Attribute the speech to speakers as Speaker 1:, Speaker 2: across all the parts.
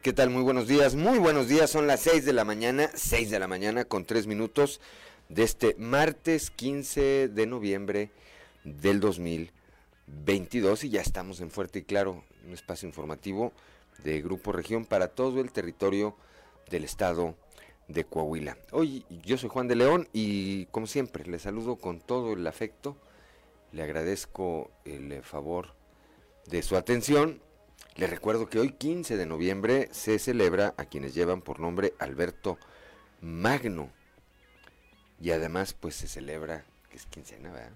Speaker 1: ¿Qué tal? Muy buenos días. Muy buenos días. Son las 6 de la mañana, 6 de la mañana con 3 minutos de este martes 15 de noviembre del 2022 y ya estamos en Fuerte y Claro, un espacio informativo de Grupo Región para todo el territorio del estado de Coahuila. Hoy yo soy Juan de León y como siempre le saludo con todo el afecto, le agradezco el favor de su atención les recuerdo que hoy 15 de noviembre se celebra a quienes llevan por nombre Alberto Magno. Y además pues se celebra, que es quincena, ¿verdad?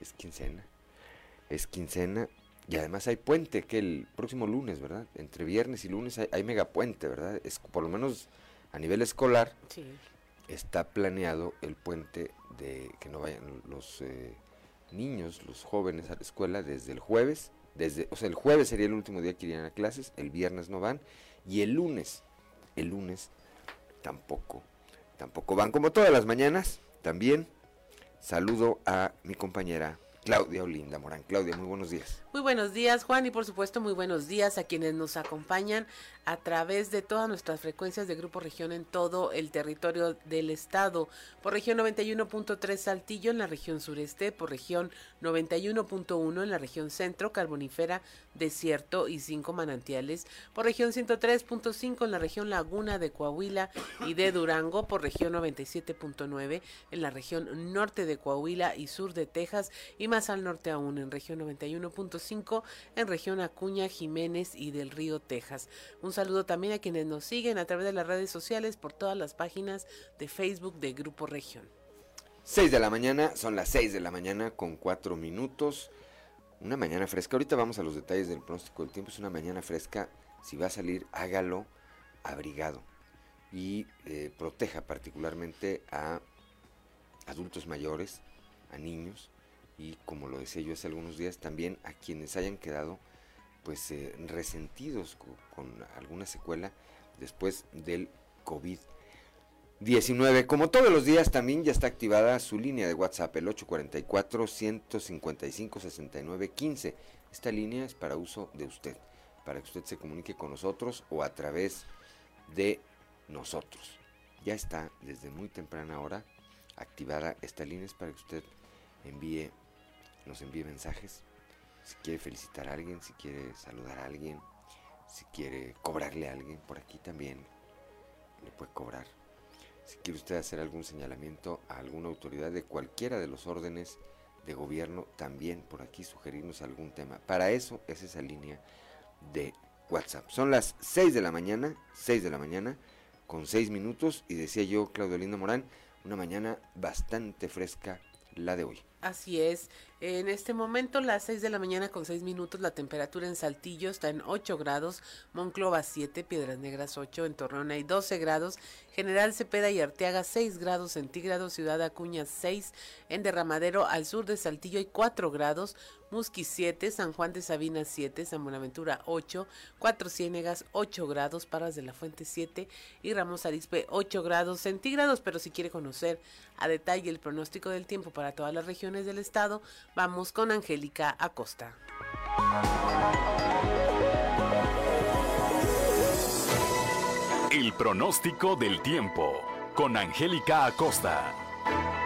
Speaker 1: Es quincena. Es quincena. Y además hay puente, que el próximo lunes, ¿verdad? Entre viernes y lunes hay, hay megapuente, ¿verdad? Es, por lo menos a nivel escolar
Speaker 2: Sí.
Speaker 1: está planeado el puente de que no vayan los eh, niños, los jóvenes a la escuela desde el jueves, desde, o sea, el jueves sería el último día que irían a clases, el viernes no van y el lunes, el lunes tampoco, tampoco van como todas las mañanas. También saludo a mi compañera Claudia Olinda Morán. Claudia, muy buenos días.
Speaker 2: Muy buenos días, Juan, y por supuesto muy buenos días a quienes nos acompañan a través de todas nuestras frecuencias de Grupo Región en todo el territorio del estado. Por región 91.3 Saltillo en la región sureste, por región 91.1 en la región centro, carbonífera, desierto y cinco manantiales, por región 103.5 en la región laguna de Coahuila y de Durango, por región 97.9 en la región norte de Coahuila y sur de Texas y más al norte aún en región 91.5 en región Acuña, Jiménez y del Río, Texas. Un saludo también a quienes nos siguen a través de las redes sociales por todas las páginas de Facebook de Grupo Región.
Speaker 1: 6 de la mañana, son las 6 de la mañana con 4 minutos. Una mañana fresca. Ahorita vamos a los detalles del pronóstico del tiempo. Es una mañana fresca. Si va a salir, hágalo abrigado. Y eh, proteja particularmente a adultos mayores, a niños. Y como lo decía yo hace algunos días, también a quienes hayan quedado pues eh, resentidos co- con, alguna secuela después del COVID. 19. Como todos los días, también ya está activada su línea de WhatsApp, el 844-155-6915. Esta línea es para uso de usted, para que usted se comunique con nosotros o a través de nosotros. Ya está desde muy temprana hora activada esta línea, es para que usted envíe, nos envíe mensajes. Si quiere felicitar a alguien, si quiere saludar a alguien, si quiere cobrarle a alguien, por aquí también le puede cobrar. Si quiere usted hacer algún señalamiento a alguna autoridad de cualquiera de los órdenes de gobierno, también por aquí sugerirnos algún tema. Para eso es esa línea de WhatsApp. Son las 6 de la mañana, 6 de la mañana, con 6 minutos, y decía yo, Claudio Linda Morán, una mañana bastante fresca la de hoy.
Speaker 2: Así es. En este momento, las 6 de la mañana con 6 minutos, la temperatura en Saltillo está en 8 grados, Monclova 7, Piedras Negras 8, en Torreón hay 12 grados, General Cepeda y Arteaga 6 grados centígrados, Ciudad Acuña 6, en Derramadero al sur de Saltillo hay 4 grados, Musqui 7, San Juan de Sabina 7, San Buenaventura 8, Cuatro Ciénegas 8 grados, Parras de la Fuente 7 y Ramos Arizpe 8 grados centígrados. Pero si quiere conocer a detalle el pronóstico del tiempo para todas las regiones del estado, vamos con Angélica Acosta.
Speaker 3: El pronóstico del tiempo con Angélica Acosta.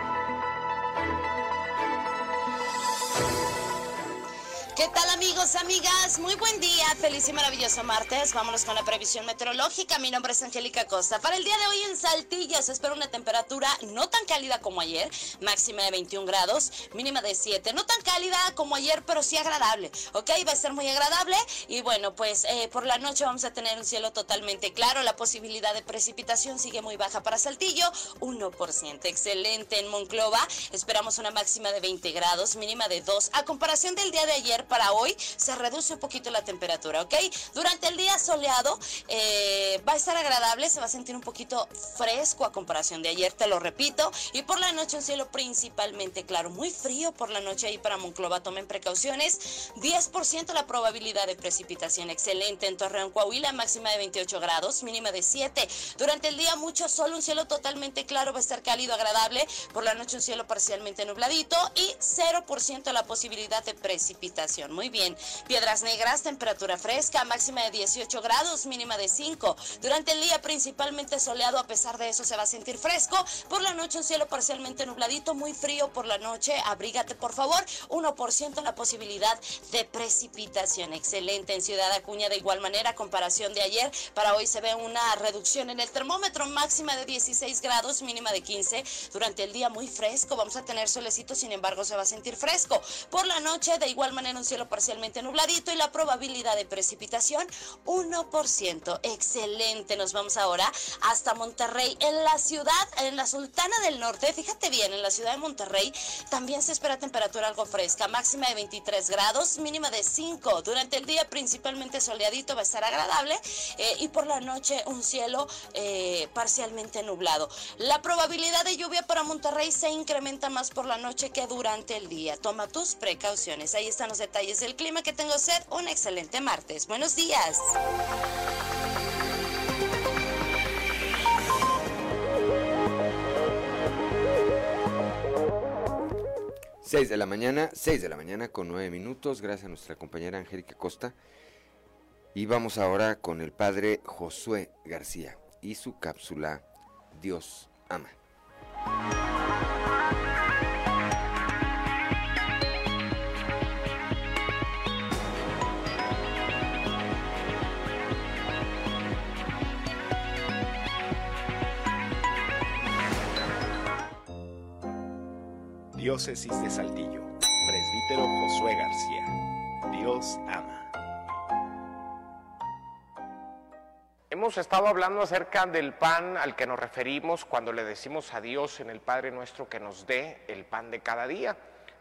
Speaker 4: ¿Qué tal amigos, amigas? Muy buen día, feliz y maravilloso martes. Vámonos con la previsión meteorológica. Mi nombre es Angélica Costa. Para el día de hoy en Saltillo se espera una temperatura no tan cálida como ayer, máxima de 21 grados, mínima de 7. No tan cálida como ayer, pero sí agradable, ¿ok? Va a ser muy agradable y bueno, pues eh, por la noche vamos a tener un cielo totalmente claro. La posibilidad de precipitación sigue muy baja para Saltillo, 1%. Excelente en Monclova. Esperamos una máxima de 20 grados, mínima de 2. A comparación del día de ayer para hoy, se reduce un poquito la temperatura, ¿ok? Durante el día soleado eh, va a estar agradable, se va a sentir un poquito fresco a comparación de ayer, te lo repito. Y por la noche un cielo principalmente claro, muy frío por la noche ahí para Monclova, tomen precauciones. 10% la probabilidad de precipitación, excelente en Torreón, Coahuila, máxima de 28 grados, mínima de 7. Durante el día mucho sol, un cielo totalmente claro, va a estar cálido, agradable. Por la noche un cielo parcialmente nubladito y 0% la posibilidad de precipitación. Muy bien. Piedras Negras, temperatura fresca, máxima de 18 grados, mínima de 5. Durante el día principalmente soleado, a pesar de eso se va a sentir fresco. Por la noche un cielo parcialmente nubladito, muy frío por la noche. Abrígate por favor. 1% la posibilidad de precipitación. Excelente en Ciudad Acuña de igual manera, comparación de ayer. Para hoy se ve una reducción en el termómetro, máxima de 16 grados, mínima de 15. Durante el día muy fresco, vamos a tener solecito, sin embargo se va a sentir fresco. Por la noche de igual manera un cielo parcialmente nubladito y la probabilidad de precipitación 1%. Excelente. Nos vamos ahora hasta Monterrey, en la ciudad, en la Sultana del Norte. Fíjate bien, en la ciudad de Monterrey también se espera temperatura algo fresca, máxima de 23 grados, mínima de 5. Durante el día principalmente soleadito va a estar agradable eh, y por la noche un cielo eh, parcialmente nublado. La probabilidad de lluvia para Monterrey se incrementa más por la noche que durante el día. Toma tus precauciones. Ahí están los detalles del clima. Que tengo sed. Un excelente martes. Buenos días.
Speaker 1: 6 de la mañana, 6 de la mañana con 9 minutos, gracias a nuestra compañera Angélica Costa. Y vamos ahora con el padre Josué García y su cápsula Dios ama.
Speaker 5: Diócesis de Saltillo. Presbítero Josué García. Dios ama.
Speaker 6: Hemos estado hablando acerca del pan al que nos referimos cuando le decimos a Dios en el Padre nuestro que nos dé el pan de cada día.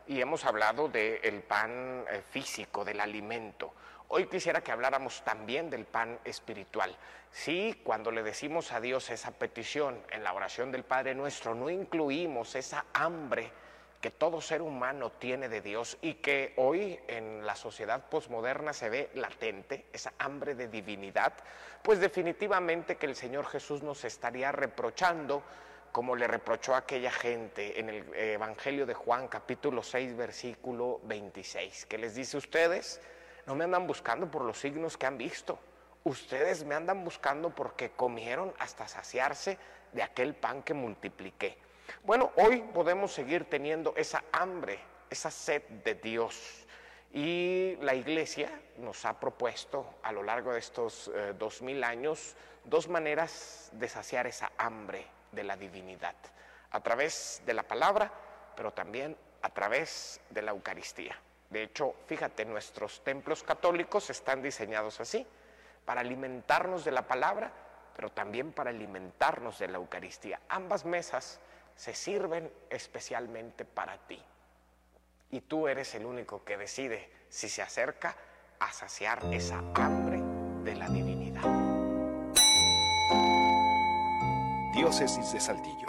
Speaker 6: Y hemos hablado del pan eh, físico, del alimento. Hoy quisiera que habláramos también del pan espiritual. Sí, cuando le decimos a Dios esa petición en la oración del Padre nuestro, no incluimos esa hambre que todo ser humano tiene de Dios y que hoy en la sociedad posmoderna se ve latente, esa hambre de divinidad, pues definitivamente que el Señor Jesús nos estaría reprochando como le reprochó a aquella gente en el Evangelio de Juan capítulo 6 versículo 26, que les dice ustedes, no me andan buscando por los signos que han visto, ustedes me andan buscando porque comieron hasta saciarse de aquel pan que multipliqué. Bueno, hoy podemos seguir teniendo esa hambre, esa sed de Dios. Y la iglesia nos ha propuesto a lo largo de estos eh, dos mil años dos maneras de saciar esa hambre de la divinidad. A través de la palabra, pero también a través de la Eucaristía. De hecho, fíjate, nuestros templos católicos están diseñados así, para alimentarnos de la palabra, pero también para alimentarnos de la Eucaristía. Ambas mesas se sirven especialmente para ti. Y tú eres el único que decide si se acerca a saciar esa hambre de la divinidad.
Speaker 5: Diócesis de Saltillo.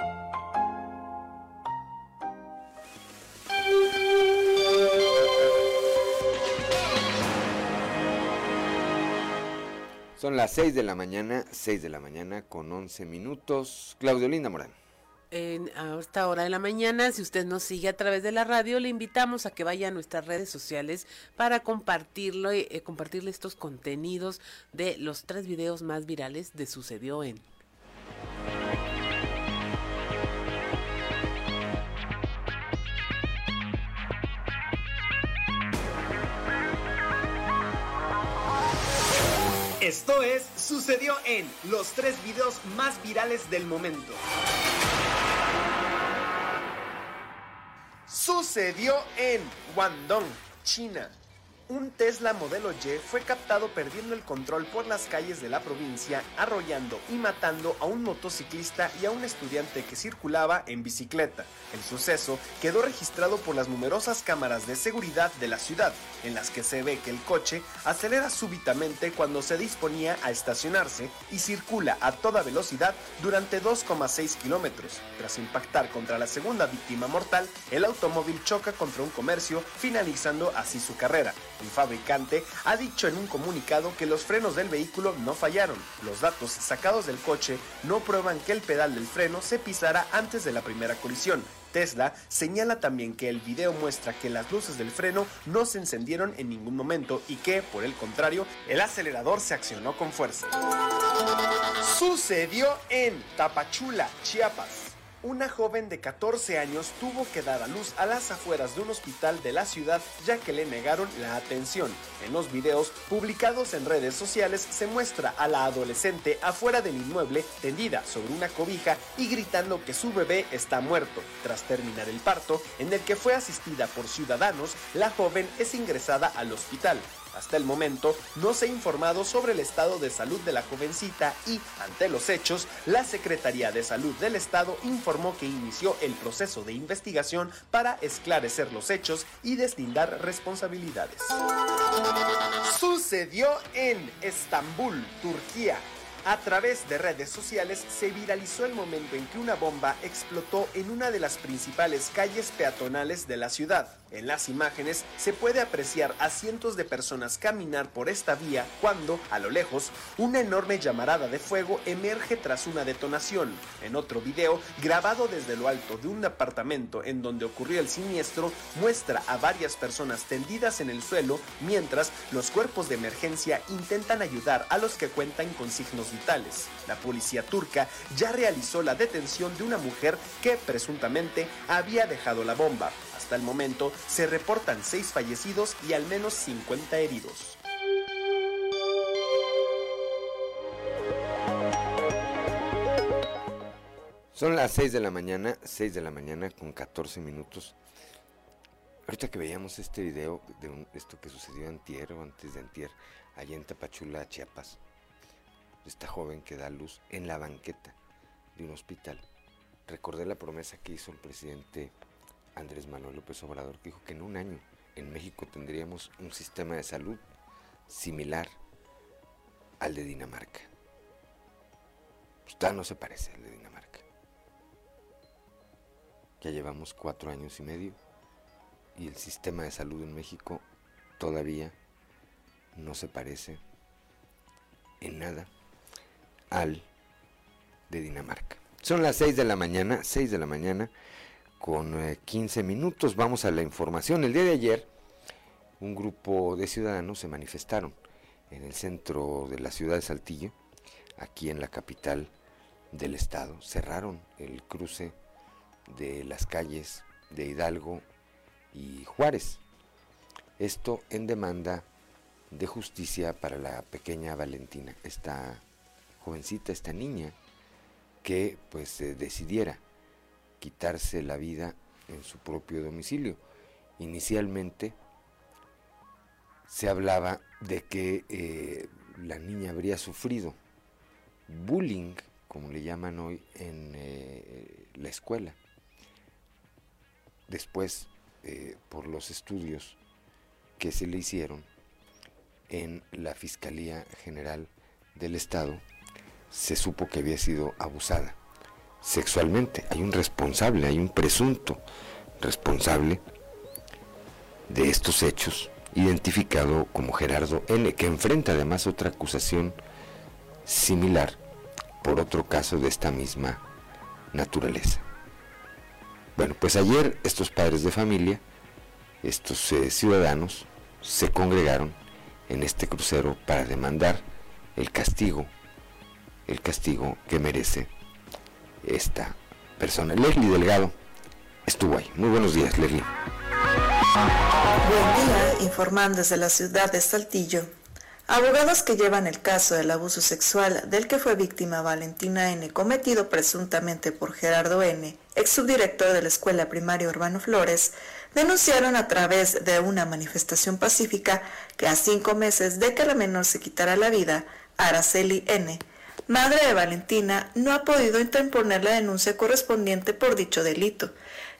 Speaker 1: Son las 6 de la mañana, 6 de la mañana con 11 minutos. Claudio Linda Morán
Speaker 2: en, a esta hora de la mañana. Si usted nos sigue a través de la radio, le invitamos a que vaya a nuestras redes sociales para compartirlo, y eh, compartirle estos contenidos de los tres videos más virales de Sucedió en.
Speaker 7: Esto es Sucedió en los tres videos más virales del momento. Sucedió en Guangdong, China. Un Tesla modelo Y fue captado perdiendo el control por las calles de la provincia, arrollando y matando a un motociclista y a un estudiante que circulaba en bicicleta. El suceso quedó registrado por las numerosas cámaras de seguridad de la ciudad, en las que se ve que el coche acelera súbitamente cuando se disponía a estacionarse y circula a toda velocidad durante 2,6 kilómetros. Tras impactar contra la segunda víctima mortal, el automóvil choca contra un comercio, finalizando así su carrera. El fabricante ha dicho en un comunicado que los frenos del vehículo no fallaron. Los datos sacados del coche no prueban que el pedal del freno se pisara antes de la primera colisión. Tesla señala también que el video muestra que las luces del freno no se encendieron en ningún momento y que, por el contrario, el acelerador se accionó con fuerza. Sucedió en Tapachula, Chiapas una joven de 14 años tuvo que dar a luz a las afueras de un hospital de la ciudad ya que le negaron la atención. En los videos publicados en redes sociales se muestra a la adolescente afuera del inmueble tendida sobre una cobija y gritando que su bebé está muerto. Tras terminar el parto, en el que fue asistida por ciudadanos, la joven es ingresada al hospital. Hasta el momento no se ha informado sobre el estado de salud de la jovencita y, ante los hechos, la Secretaría de Salud del Estado informó que inició el proceso de investigación para esclarecer los hechos y deslindar responsabilidades. Sucedió en Estambul, Turquía. A través de redes sociales se viralizó el momento en que una bomba explotó en una de las principales calles peatonales de la ciudad. En las imágenes se puede apreciar a cientos de personas caminar por esta vía cuando, a lo lejos, una enorme llamarada de fuego emerge tras una detonación. En otro video, grabado desde lo alto de un apartamento en donde ocurrió el siniestro, muestra a varias personas tendidas en el suelo mientras los cuerpos de emergencia intentan ayudar a los que cuentan con signos vitales. La policía turca ya realizó la detención de una mujer que presuntamente había dejado la bomba. Hasta el momento se reportan 6 fallecidos y al menos 50 heridos.
Speaker 1: Son las 6 de la mañana, 6 de la mañana con 14 minutos. Ahorita que veíamos este video de esto que sucedió antier o antes de antier, allá en Tapachula, Chiapas, esta joven que da luz en la banqueta de un hospital. Recordé la promesa que hizo el presidente Andrés Manuel López Obrador, dijo que en un año en México tendríamos un sistema de salud similar al de Dinamarca. Pues no se parece al de Dinamarca. Ya llevamos cuatro años y medio y el sistema de salud en México todavía no se parece en nada al de Dinamarca. Son las 6 de la mañana, 6 de la mañana con 15 eh, minutos. Vamos a la información. El día de ayer, un grupo de ciudadanos se manifestaron en el centro de la ciudad de Saltillo, aquí en la capital del estado. Cerraron el cruce de las calles de Hidalgo y Juárez. Esto en demanda de justicia para la pequeña Valentina, esta jovencita, esta niña que pues decidiera quitarse la vida en su propio domicilio. Inicialmente se hablaba de que eh, la niña habría sufrido bullying, como le llaman hoy, en eh, la escuela. Después, eh, por los estudios que se le hicieron en la Fiscalía General del Estado, se supo que había sido abusada sexualmente. Hay un responsable, hay un presunto responsable de estos hechos, identificado como Gerardo N., que enfrenta además otra acusación similar por otro caso de esta misma naturaleza. Bueno, pues ayer estos padres de familia, estos eh, ciudadanos, se congregaron en este crucero para demandar el castigo, el castigo que merece esta persona. Leslie Delgado estuvo ahí. Muy buenos días, Leslie.
Speaker 8: Buen día, informando desde la ciudad de Saltillo. Abogados que llevan el caso del abuso sexual del que fue víctima Valentina N., cometido presuntamente por Gerardo N., ex subdirector de la Escuela Primaria Urbano Flores, denunciaron a través de una manifestación pacífica que a cinco meses de que la menor se quitara la vida, Araceli N., madre de Valentina, no ha podido interponer la denuncia correspondiente por dicho delito,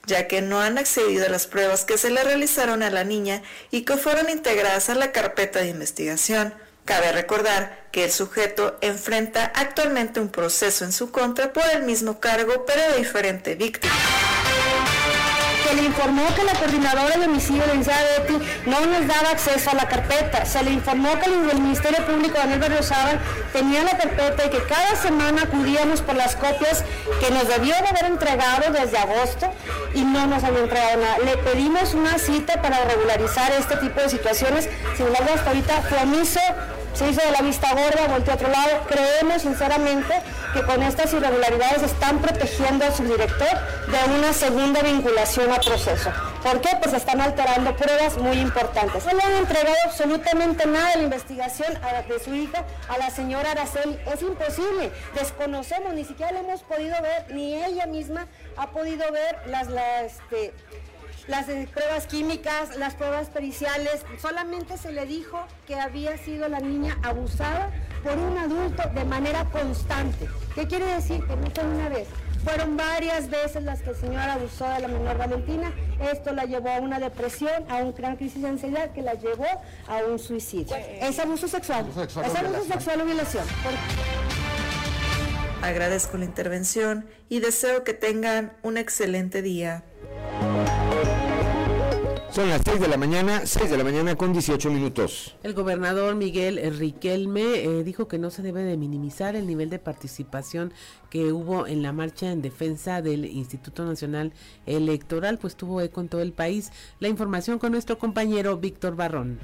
Speaker 8: ya que no han accedido a las pruebas que se le realizaron a la niña y que fueron integradas a la carpeta de investigación. Cabe recordar que el sujeto enfrenta actualmente un proceso en su contra por el mismo cargo, pero de diferente víctima
Speaker 9: se le informó que la coordinadora de homicidio, de Betty, no nos daba acceso a la carpeta. Se le informó que el Ministerio Público Daniel Berriozábal tenía la carpeta y que cada semana acudíamos por las copias que nos debió de haber entregado desde agosto y no nos había entregado nada. Le pedimos una cita para regularizar este tipo de situaciones. Sin embargo, hasta ahorita fue omiso se hizo de la vista gorda, volteó a otro lado. Creemos sinceramente que con estas irregularidades están protegiendo al subdirector de una segunda vinculación a proceso. ¿Por qué? Pues están alterando pruebas muy importantes. No le han entregado absolutamente nada de la investigación de su hija a la señora Araceli. Es imposible. Desconocemos, ni siquiera le hemos podido ver, ni ella misma ha podido ver las, este, las pruebas químicas, las pruebas periciales, solamente se le dijo que había sido la niña abusada por un adulto de manera constante. ¿Qué quiere decir? Que no fue una vez. Fueron varias veces las que el señor abusó de la menor Valentina. Esto la llevó a una depresión, a una gran crisis de ansiedad que la llevó a un suicidio. Es abuso sexual. es abuso sexual o violación.
Speaker 8: Agradezco la intervención y deseo que tengan un excelente día.
Speaker 1: Son las 6 de la mañana, 6 de la mañana con 18 minutos.
Speaker 2: El gobernador Miguel Riquelme eh, dijo que no se debe de minimizar el nivel de participación que hubo en la marcha en defensa del Instituto Nacional Electoral, pues tuvo eco en todo el país. La información con nuestro compañero Víctor Barrón.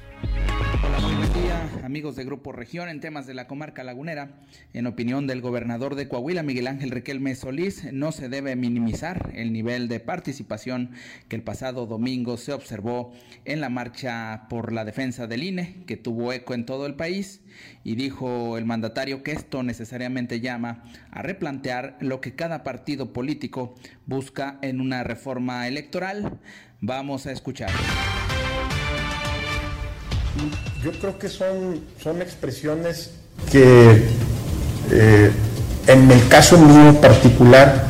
Speaker 10: Hola, muy buen día, amigos de Grupo Región en temas de la comarca lagunera. En opinión del gobernador de Coahuila, Miguel Ángel Riquelme Solís, no se debe minimizar el nivel de participación que el pasado domingo se observó en la marcha por la defensa del INE, que tuvo eco en todo el país, y dijo el mandatario que esto necesariamente llama a replantear lo que cada partido político busca en una reforma electoral. Vamos a escuchar.
Speaker 11: Yo creo que son, son expresiones que eh, en el caso mío particular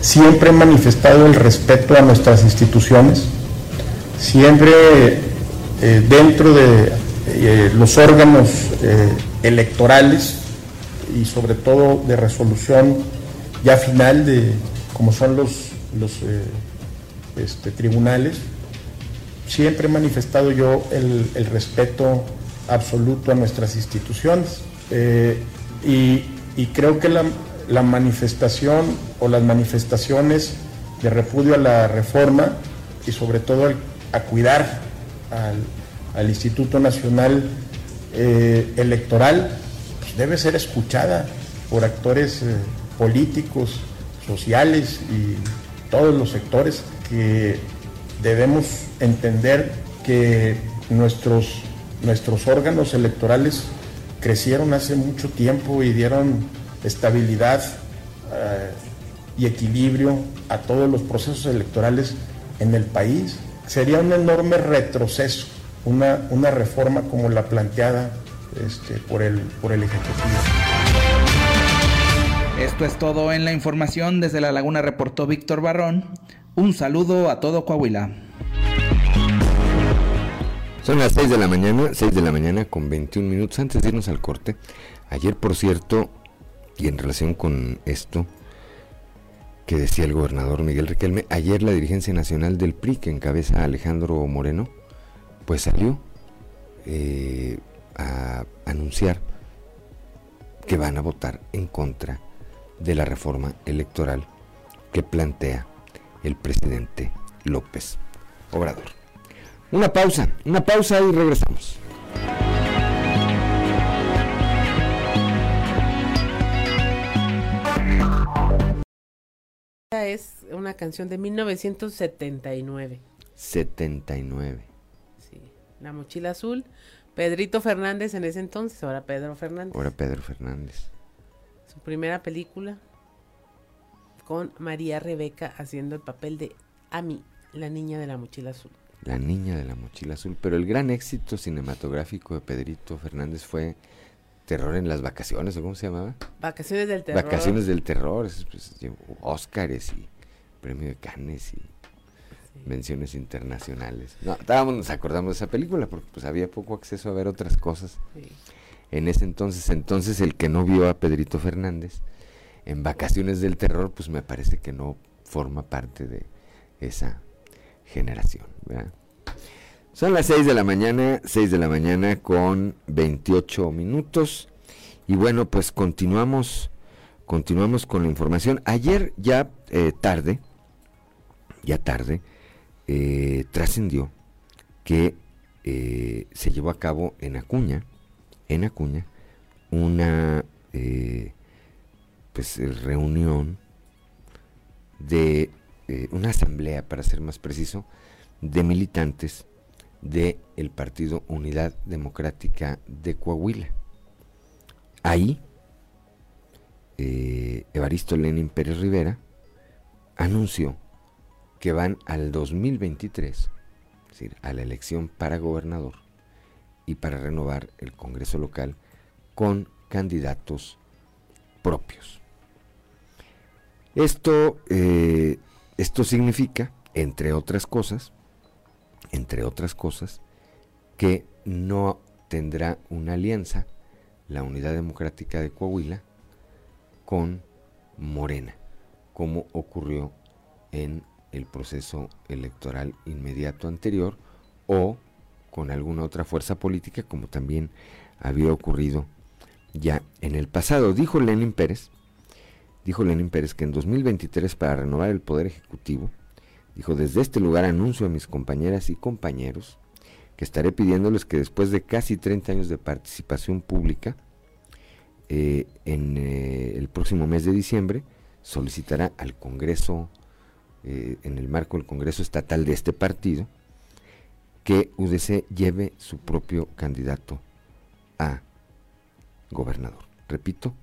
Speaker 11: siempre he manifestado el respeto a nuestras instituciones siempre eh, dentro de eh, los órganos eh, electorales y sobre todo de resolución ya final de como son los, los este, tribunales, siempre he manifestado yo el, respeto absoluto a nuestras instituciones. Y, creo que la, la manifestación o las manifestaciones de repudio a la reforma y sobre todo al a cuidar al, Instituto Nacional eh, Electoral, pues debe ser escuchada por actores eh, políticos, sociales y todos los sectores que debemos entender que nuestros, nuestros órganos electorales crecieron hace mucho tiempo y dieron estabilidad eh, y equilibrio a todos los procesos electorales en el país sería un enorme retroceso, una, una reforma como la planteada este, por, el, por el Ejecutivo.
Speaker 10: Esto es todo en la información. Desde La Laguna reportó Víctor Barrón. Un saludo a todo Coahuila.
Speaker 1: Son las 6 de la mañana, 6 de la mañana con 21 minutos antes de irnos al corte. Ayer, por cierto, y en relación con esto, que decía el gobernador Miguel Riquelme. Ayer la dirigencia nacional del PRI, que encabeza Alejandro Moreno, pues salió eh, a anunciar que van a votar en contra de la reforma electoral que plantea el presidente López Obrador. Una pausa, una pausa y regresamos.
Speaker 2: Es una canción de 1979.
Speaker 1: 79.
Speaker 2: Sí. La mochila azul. Pedrito Fernández en ese entonces, ahora Pedro Fernández.
Speaker 1: Ahora Pedro Fernández.
Speaker 2: Su primera película con María Rebeca haciendo el papel de Ami, la niña de la mochila azul.
Speaker 1: La niña de la mochila azul. Pero el gran éxito cinematográfico de Pedrito Fernández fue Terror en las vacaciones, ¿o cómo se llamaba?
Speaker 2: Vacaciones del terror.
Speaker 1: Vacaciones del terror, pues, Óscares y premio de Cannes y menciones internacionales. No, estábamos, nos acordamos de esa película porque pues había poco acceso a ver otras cosas. En ese entonces, entonces el que no vio a Pedrito Fernández en Vacaciones del Terror, pues me parece que no forma parte de esa generación. Son las 6 de la mañana, 6 de la mañana con 28 minutos. Y bueno, pues continuamos, continuamos con la información. Ayer ya eh, tarde, ya tarde, eh, trascendió que eh, se llevó a cabo en Acuña, en Acuña, una pues reunión de una asamblea, para ser más preciso, de militantes del el Partido Unidad Democrática de Coahuila. Ahí, eh, Evaristo Lenin Pérez Rivera anunció que van al 2023, es decir, a la elección para gobernador y para renovar el Congreso local con candidatos propios. Esto, eh, esto significa, entre otras cosas, entre otras cosas, que no tendrá una alianza la Unidad Democrática de Coahuila con Morena, como ocurrió en el proceso electoral inmediato anterior o con alguna otra fuerza política como también había ocurrido ya en el pasado. Dijo Lenin Pérez, dijo Lenin Pérez que en 2023 para renovar el poder ejecutivo Dijo, desde este lugar anuncio a mis compañeras y compañeros que estaré pidiéndoles que después de casi 30 años de participación pública, eh, en eh, el próximo mes de diciembre, solicitará al Congreso, eh, en el marco del Congreso Estatal de este partido, que UDC lleve su propio candidato a gobernador. Repito,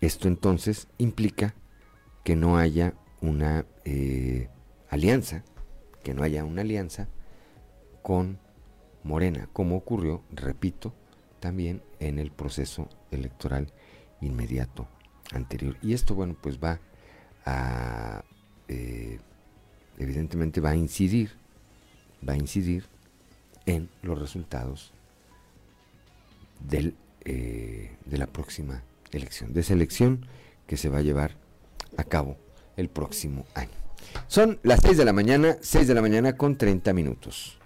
Speaker 1: esto entonces implica que no haya una alianza, que no haya una alianza con Morena, como ocurrió, repito, también en el proceso electoral inmediato anterior. Y esto, bueno, pues va a, eh, evidentemente va a incidir, va a incidir en los resultados del, eh, de la próxima elección, de esa elección que se va a llevar a cabo el próximo año. Son las 6 de la mañana, 6 de la mañana con 30 minutos.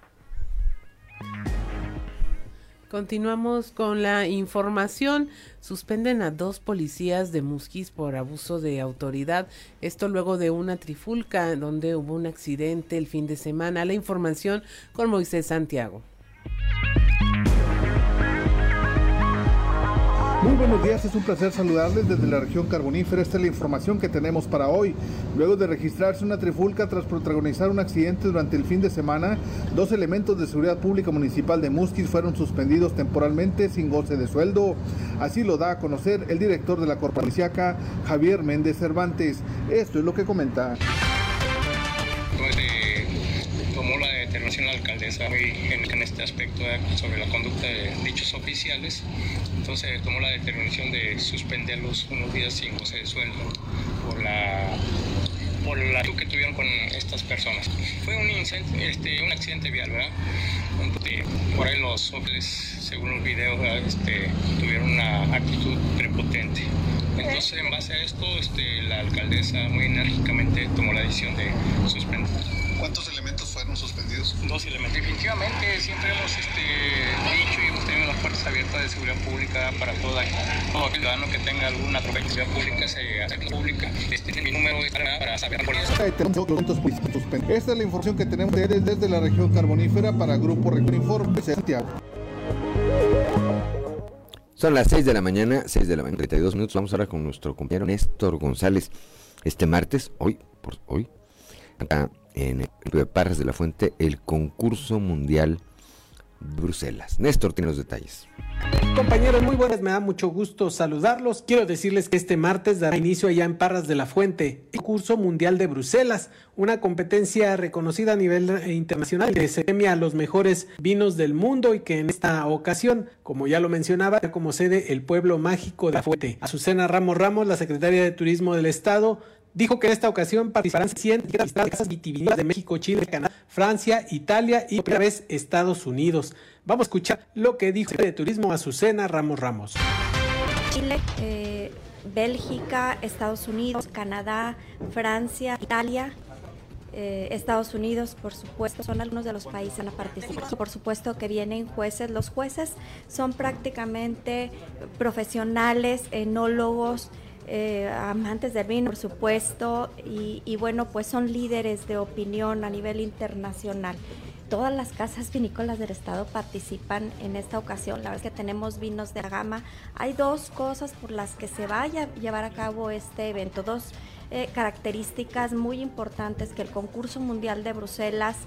Speaker 2: Continuamos con la información. Suspenden a dos policías de Musquis por abuso de autoridad. Esto luego de una trifulca donde hubo un accidente el fin de semana. La información con Moisés Santiago.
Speaker 12: Muy buenos días, es un placer saludarles desde la región carbonífera. Esta es la información que tenemos para hoy. Luego de registrarse una trifulca tras protagonizar un accidente durante el fin de semana, dos elementos de seguridad pública municipal de Musquis fueron suspendidos temporalmente sin goce de sueldo. Así lo da a conocer el director de la corporación Javier Méndez Cervantes. Esto es lo que comenta
Speaker 13: la alcaldesa en, en este aspecto sobre la conducta de dichos oficiales. Entonces tomó la determinación de suspenderlos unos días sin goce de sueldo por la por la que tuvieron con estas personas. Fue un, este, un accidente vial, ¿verdad? Por ahí los hombres, según los videos, este, tuvieron una actitud prepotente. Entonces, en base a esto, este, la alcaldesa muy enérgicamente tomó la decisión de suspender.
Speaker 12: ¿Cuántos elementos fueron suspendidos?
Speaker 13: Dos elementos. Definitivamente siempre hemos este, dicho y hemos las puertas abiertas de seguridad pública para todo, todo ciudadano que tenga alguna seguridad pública se hace pública. Este es mi número para saber por eso.
Speaker 12: Esta es la información que tenemos desde la región carbonífera para Grupo Región Informe Santiago.
Speaker 1: Son las 6 de la mañana, 6 de la mañana, 32 minutos. Vamos ahora con nuestro compañero Néstor González. Este martes, hoy, por hoy, acá en el de Parras de la Fuente el concurso mundial Bruselas. Néstor tiene los detalles.
Speaker 14: compañeros? Muy buenas, me da mucho gusto saludarlos. Quiero decirles que este martes dará inicio allá en Parras de la Fuente el curso mundial de Bruselas, una competencia reconocida a nivel internacional que se premia a los mejores vinos del mundo y que en esta ocasión, como ya lo mencionaba, como sede el pueblo mágico de la Fuente. Azucena Ramos Ramos, la secretaria de Turismo del Estado, dijo que en esta ocasión participarán 100 casas vitivinícolas de México, Chile, Canadá, Francia, Italia y otra vez Estados Unidos. Vamos a escuchar lo que dijo de Turismo Azucena Ramos Ramos.
Speaker 15: Chile, eh, Bélgica, Estados Unidos, Canadá, Francia, Italia, eh, Estados Unidos, por supuesto, son algunos de los países en a participar. Por supuesto que vienen jueces. Los jueces son prácticamente profesionales, enólogos, eh, amantes del vino, por supuesto, y, y bueno, pues son líderes de opinión a nivel internacional todas las casas vinícolas del estado participan en esta ocasión. La verdad es que tenemos vinos de gama. Hay dos cosas por las que se vaya a llevar a cabo este evento, dos eh, características muy importantes que el concurso mundial de Bruselas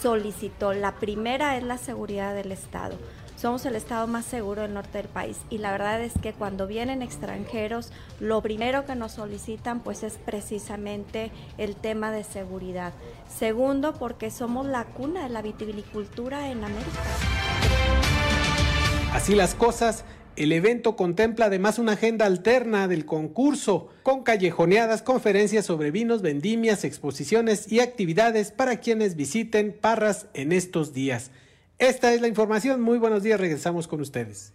Speaker 15: solicitó. La primera es la seguridad del estado somos el estado más seguro del norte del país y la verdad es que cuando vienen extranjeros lo primero que nos solicitan pues es precisamente el tema de seguridad. Segundo porque somos la cuna de la vitivinicultura en América.
Speaker 14: Así las cosas, el evento contempla además una agenda alterna del concurso, con callejoneadas, conferencias sobre vinos, vendimias, exposiciones y actividades para quienes visiten Parras en estos días. Esta es la información. Muy buenos días. Regresamos con ustedes.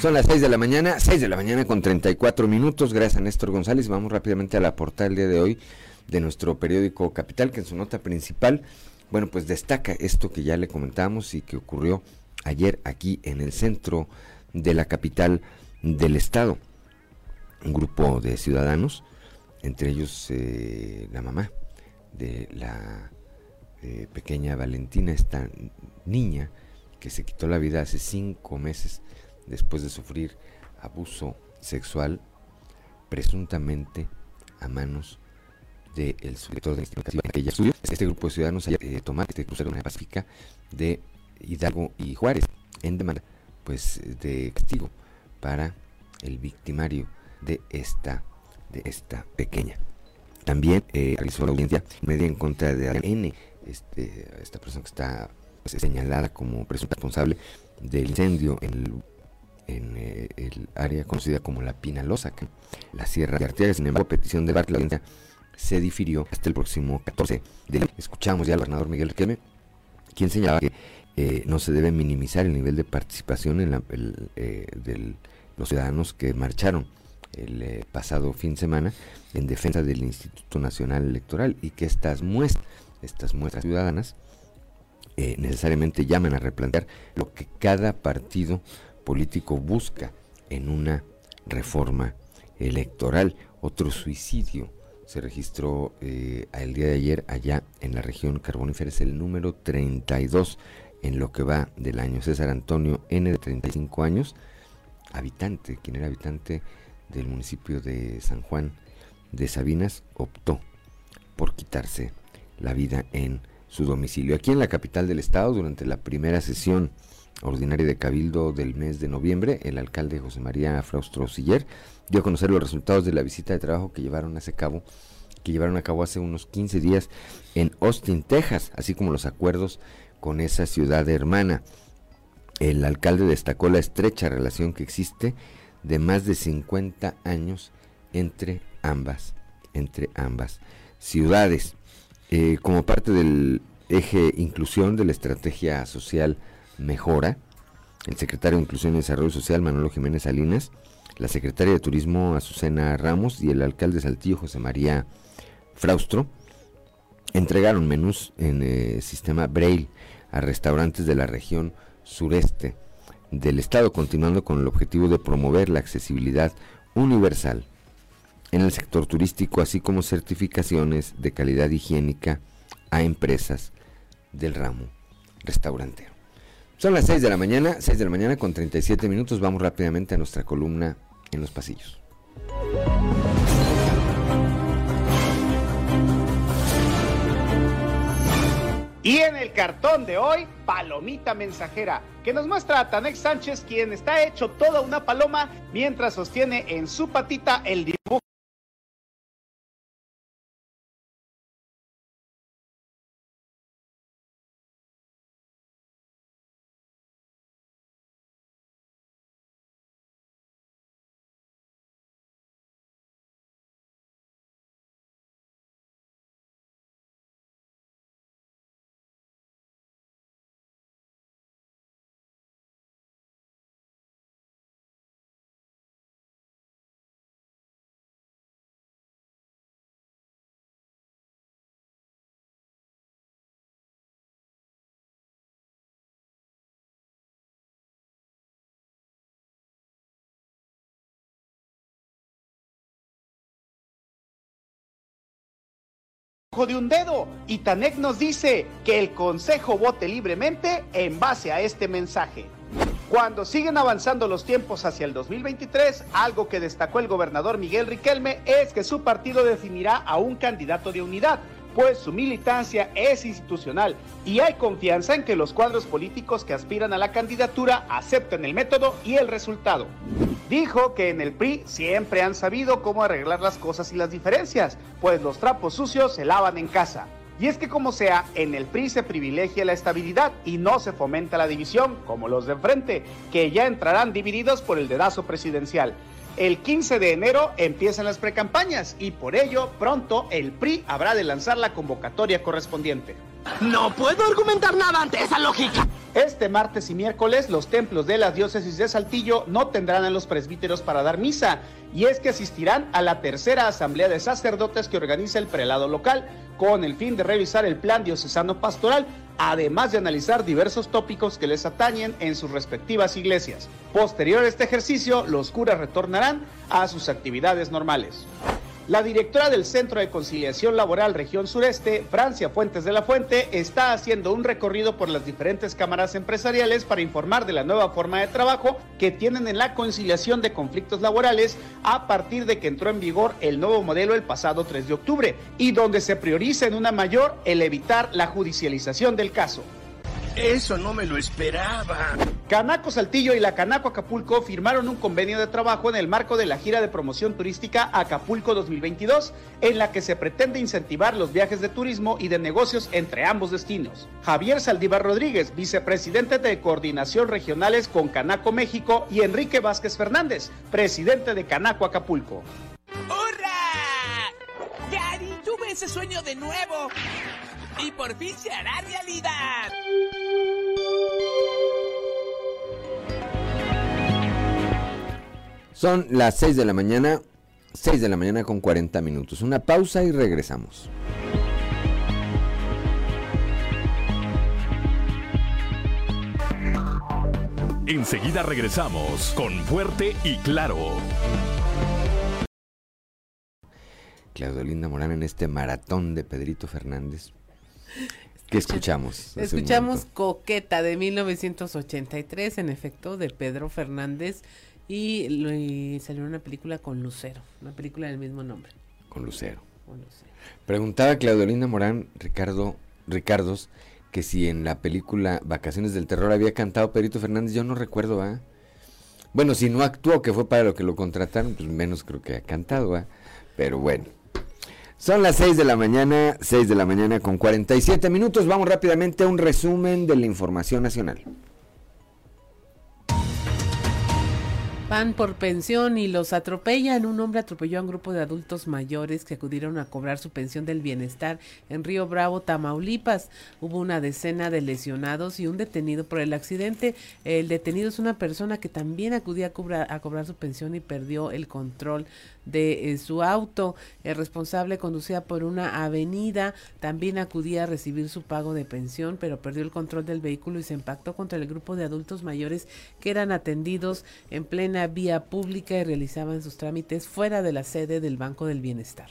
Speaker 1: Son las 6 de la mañana, 6 de la mañana con 34 minutos. Gracias a Néstor González. Vamos rápidamente a la portada del día de hoy de nuestro periódico Capital, que en su nota principal, bueno, pues destaca esto que ya le comentamos y que ocurrió ayer aquí en el centro de la capital del estado. Un grupo de ciudadanos, entre ellos eh, la mamá de la eh, pequeña Valentina, esta niña que se quitó la vida hace cinco meses después de sufrir abuso sexual presuntamente a manos del de sujetor de investigación que ella. Este grupo de ciudadanos eh, tomado este crucero de pacífica de Hidalgo y Juárez en demanda pues de castigo para el victimario de esta de esta pequeña. También eh, realizó la audiencia media en contra de N este, esta persona que está pues, señalada como presunta responsable del incendio en el, eh, el área conocida como la Pinalosa, que la Sierra de Arteaga. Sin embargo, petición de Bart, la audiencia se difirió hasta el próximo 14 de Escuchamos ya al gobernador Miguel Riquelme, quien señalaba que eh, no se debe minimizar el nivel de participación eh, de los ciudadanos que marcharon el pasado fin de semana en defensa del Instituto Nacional Electoral y que estas muestras estas muestras ciudadanas eh, necesariamente llaman a replantear lo que cada partido político busca en una reforma electoral. Otro suicidio se registró eh, el día de ayer allá en la región carbonífera, el número 32 en lo que va del año. César Antonio N de 35 años, habitante, quien era habitante del municipio de San Juan de Sabinas, optó por quitarse la vida en su domicilio. Aquí en la capital del estado, durante la primera sesión ordinaria de Cabildo del mes de noviembre, el alcalde José María Fraustro Siller dio a conocer los resultados de la visita de trabajo que llevaron a cabo que llevaron a cabo hace unos 15 días en Austin, Texas, así como los acuerdos con esa ciudad hermana. El alcalde destacó la estrecha relación que existe de más de 50 años entre ambas, entre ambas ciudades. Eh, como parte del eje inclusión de la estrategia social Mejora, el secretario de Inclusión y Desarrollo Social Manolo Jiménez Salinas, la secretaria de Turismo Azucena Ramos y el alcalde de Saltillo José María Fraustro entregaron menús en el eh, sistema Braille a restaurantes de la región sureste del estado, continuando con el objetivo de promover la accesibilidad universal en el sector turístico, así como certificaciones de calidad higiénica a empresas del ramo restaurantero. Son las 6 de la mañana, 6 de la mañana con 37 minutos. Vamos rápidamente a nuestra columna en los pasillos.
Speaker 16: Y en el cartón de hoy, Palomita Mensajera, que nos muestra a Tanex Sánchez, quien está hecho toda una paloma mientras sostiene en su patita el dibujo de un dedo. Y Tanek nos dice que el Consejo vote libremente en base a este mensaje. Cuando siguen avanzando los tiempos hacia el 2023, algo que destacó el gobernador Miguel Riquelme es que su partido definirá a un candidato de unidad, pues su militancia es institucional y hay confianza en que los cuadros políticos que aspiran a la candidatura acepten el método y el resultado. Dijo que en el PRI siempre han sabido cómo arreglar las cosas y las diferencias, pues los trapos sucios se lavan en casa. Y es que como sea, en el PRI se privilegia la estabilidad y no se fomenta la división, como los de enfrente, que ya entrarán divididos por el dedazo presidencial. El 15 de enero empiezan las precampañas y por ello pronto el PRI habrá de lanzar la convocatoria correspondiente.
Speaker 17: No puedo argumentar nada ante esa lógica.
Speaker 16: Este martes y miércoles los templos de la diócesis de Saltillo no tendrán a los presbíteros para dar misa y es que asistirán a la tercera asamblea de sacerdotes que organiza el prelado local con el fin de revisar el plan diocesano pastoral además de analizar diversos tópicos que les atañen en sus respectivas iglesias. Posterior a este ejercicio, los curas retornarán a sus actividades normales. La directora del Centro de Conciliación Laboral Región Sureste, Francia Fuentes de la Fuente, está haciendo un recorrido por las diferentes cámaras empresariales para informar de la nueva forma de trabajo que tienen en la conciliación de conflictos laborales a partir de que entró en vigor el nuevo modelo el pasado 3 de octubre y donde se prioriza en una mayor el evitar la judicialización del caso.
Speaker 17: Eso no me lo esperaba.
Speaker 16: Canaco Saltillo y la Canaco Acapulco firmaron un convenio de trabajo en el marco de la gira de promoción turística Acapulco 2022, en la que se pretende incentivar los viajes de turismo y de negocios entre ambos destinos. Javier Saldívar Rodríguez, vicepresidente de Coordinación Regionales con Canaco México, y Enrique Vázquez Fernández, presidente de Canaco Acapulco.
Speaker 17: ¡Hurra! Gary, tuve ese sueño de nuevo y por fin se hará realidad.
Speaker 1: Son las 6 de la mañana, 6 de la mañana con 40 minutos. Una pausa y regresamos.
Speaker 3: Enseguida regresamos con Fuerte y Claro.
Speaker 1: Claudio Linda Morán en este maratón de Pedrito Fernández. ¿Qué escuchamos?
Speaker 2: Escuchamos Coqueta de 1983, en efecto, de Pedro Fernández. Y, salió una película con Lucero, una película del mismo nombre.
Speaker 1: Con Lucero. Preguntaba Claudio Linda Morán, Ricardo, Ricardos, que si en la película Vacaciones del Terror había cantado Pedrito Fernández, yo no recuerdo, ¿ah? Bueno, si no actuó, que fue para lo que lo contrataron, pues menos creo que ha cantado, ¿ah? Pero bueno. Son las 6 de la mañana, 6 de la mañana con 47 minutos. Vamos rápidamente a un resumen de la información nacional.
Speaker 2: Van por pensión y los atropellan. Un hombre atropelló a un grupo de adultos mayores que acudieron a cobrar su pensión del bienestar en Río Bravo, Tamaulipas. Hubo una decena de lesionados y un detenido por el accidente. El detenido es una persona que también acudía a cobrar, su pensión y perdió el control de eh, su auto. El responsable conducía por una avenida, también acudía a recibir su pago de pensión, pero perdió el control del vehículo y se impactó contra el grupo de adultos mayores que eran atendidos en plena vía pública y realizaban sus trámites fuera de la sede del Banco del Bienestar.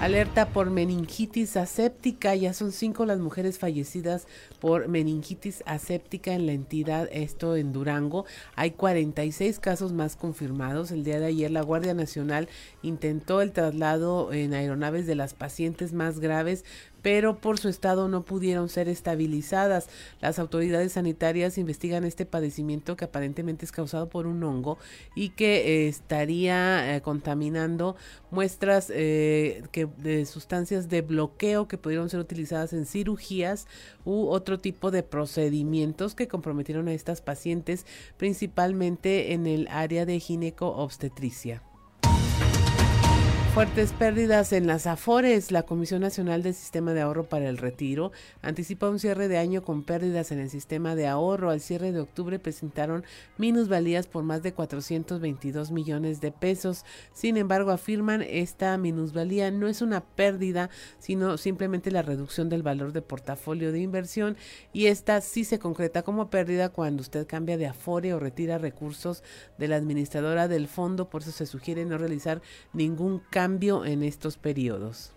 Speaker 2: Alerta por meningitis aséptica. Ya son cinco las mujeres fallecidas por meningitis aséptica en la entidad, esto en Durango. Hay 46 casos más confirmados. El día de ayer la Guardia Nacional intentó el traslado en aeronaves de las pacientes más graves, pero por su estado no pudieron ser estabilizadas. Las autoridades sanitarias investigan este padecimiento que aparentemente es causado por un hongo y que eh, estaría eh, contaminando muestras eh, que, de sustancias de bloqueo que pudieron ser utilizadas en cirugías u otro tipo de procedimientos que comprometieron a estas pacientes, principalmente en el área de gineco-obstetricia. Fuertes pérdidas en las Afores. La Comisión Nacional del Sistema de Ahorro para el Retiro anticipa un cierre de año con pérdidas en el sistema de ahorro. Al cierre de octubre presentaron minusvalías por más de 422 millones de pesos. Sin embargo, afirman esta minusvalía no es una pérdida, sino simplemente la reducción del valor de portafolio de inversión y esta sí se concreta como pérdida cuando usted cambia de Afore o retira recursos de la administradora del fondo. Por eso se sugiere no realizar ningún cambio cambio en estos periodos.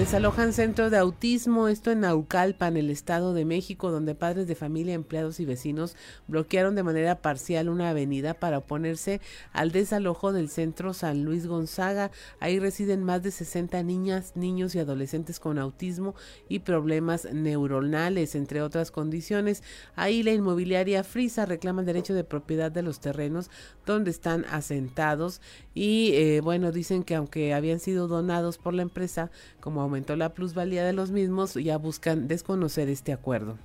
Speaker 2: Desalojan centro de autismo, esto en Naucalpan, el Estado de México, donde padres de familia, empleados y vecinos bloquearon de manera parcial una avenida para oponerse al desalojo del centro San Luis Gonzaga. Ahí residen más de 60 niñas, niños y adolescentes con autismo y problemas neuronales, entre otras condiciones. Ahí la inmobiliaria Frisa reclama el derecho de propiedad de los terrenos donde están asentados y eh, bueno, dicen que aunque habían sido donados por la empresa, como aumentó la plusvalía de los mismos, ya buscan desconocer este acuerdo.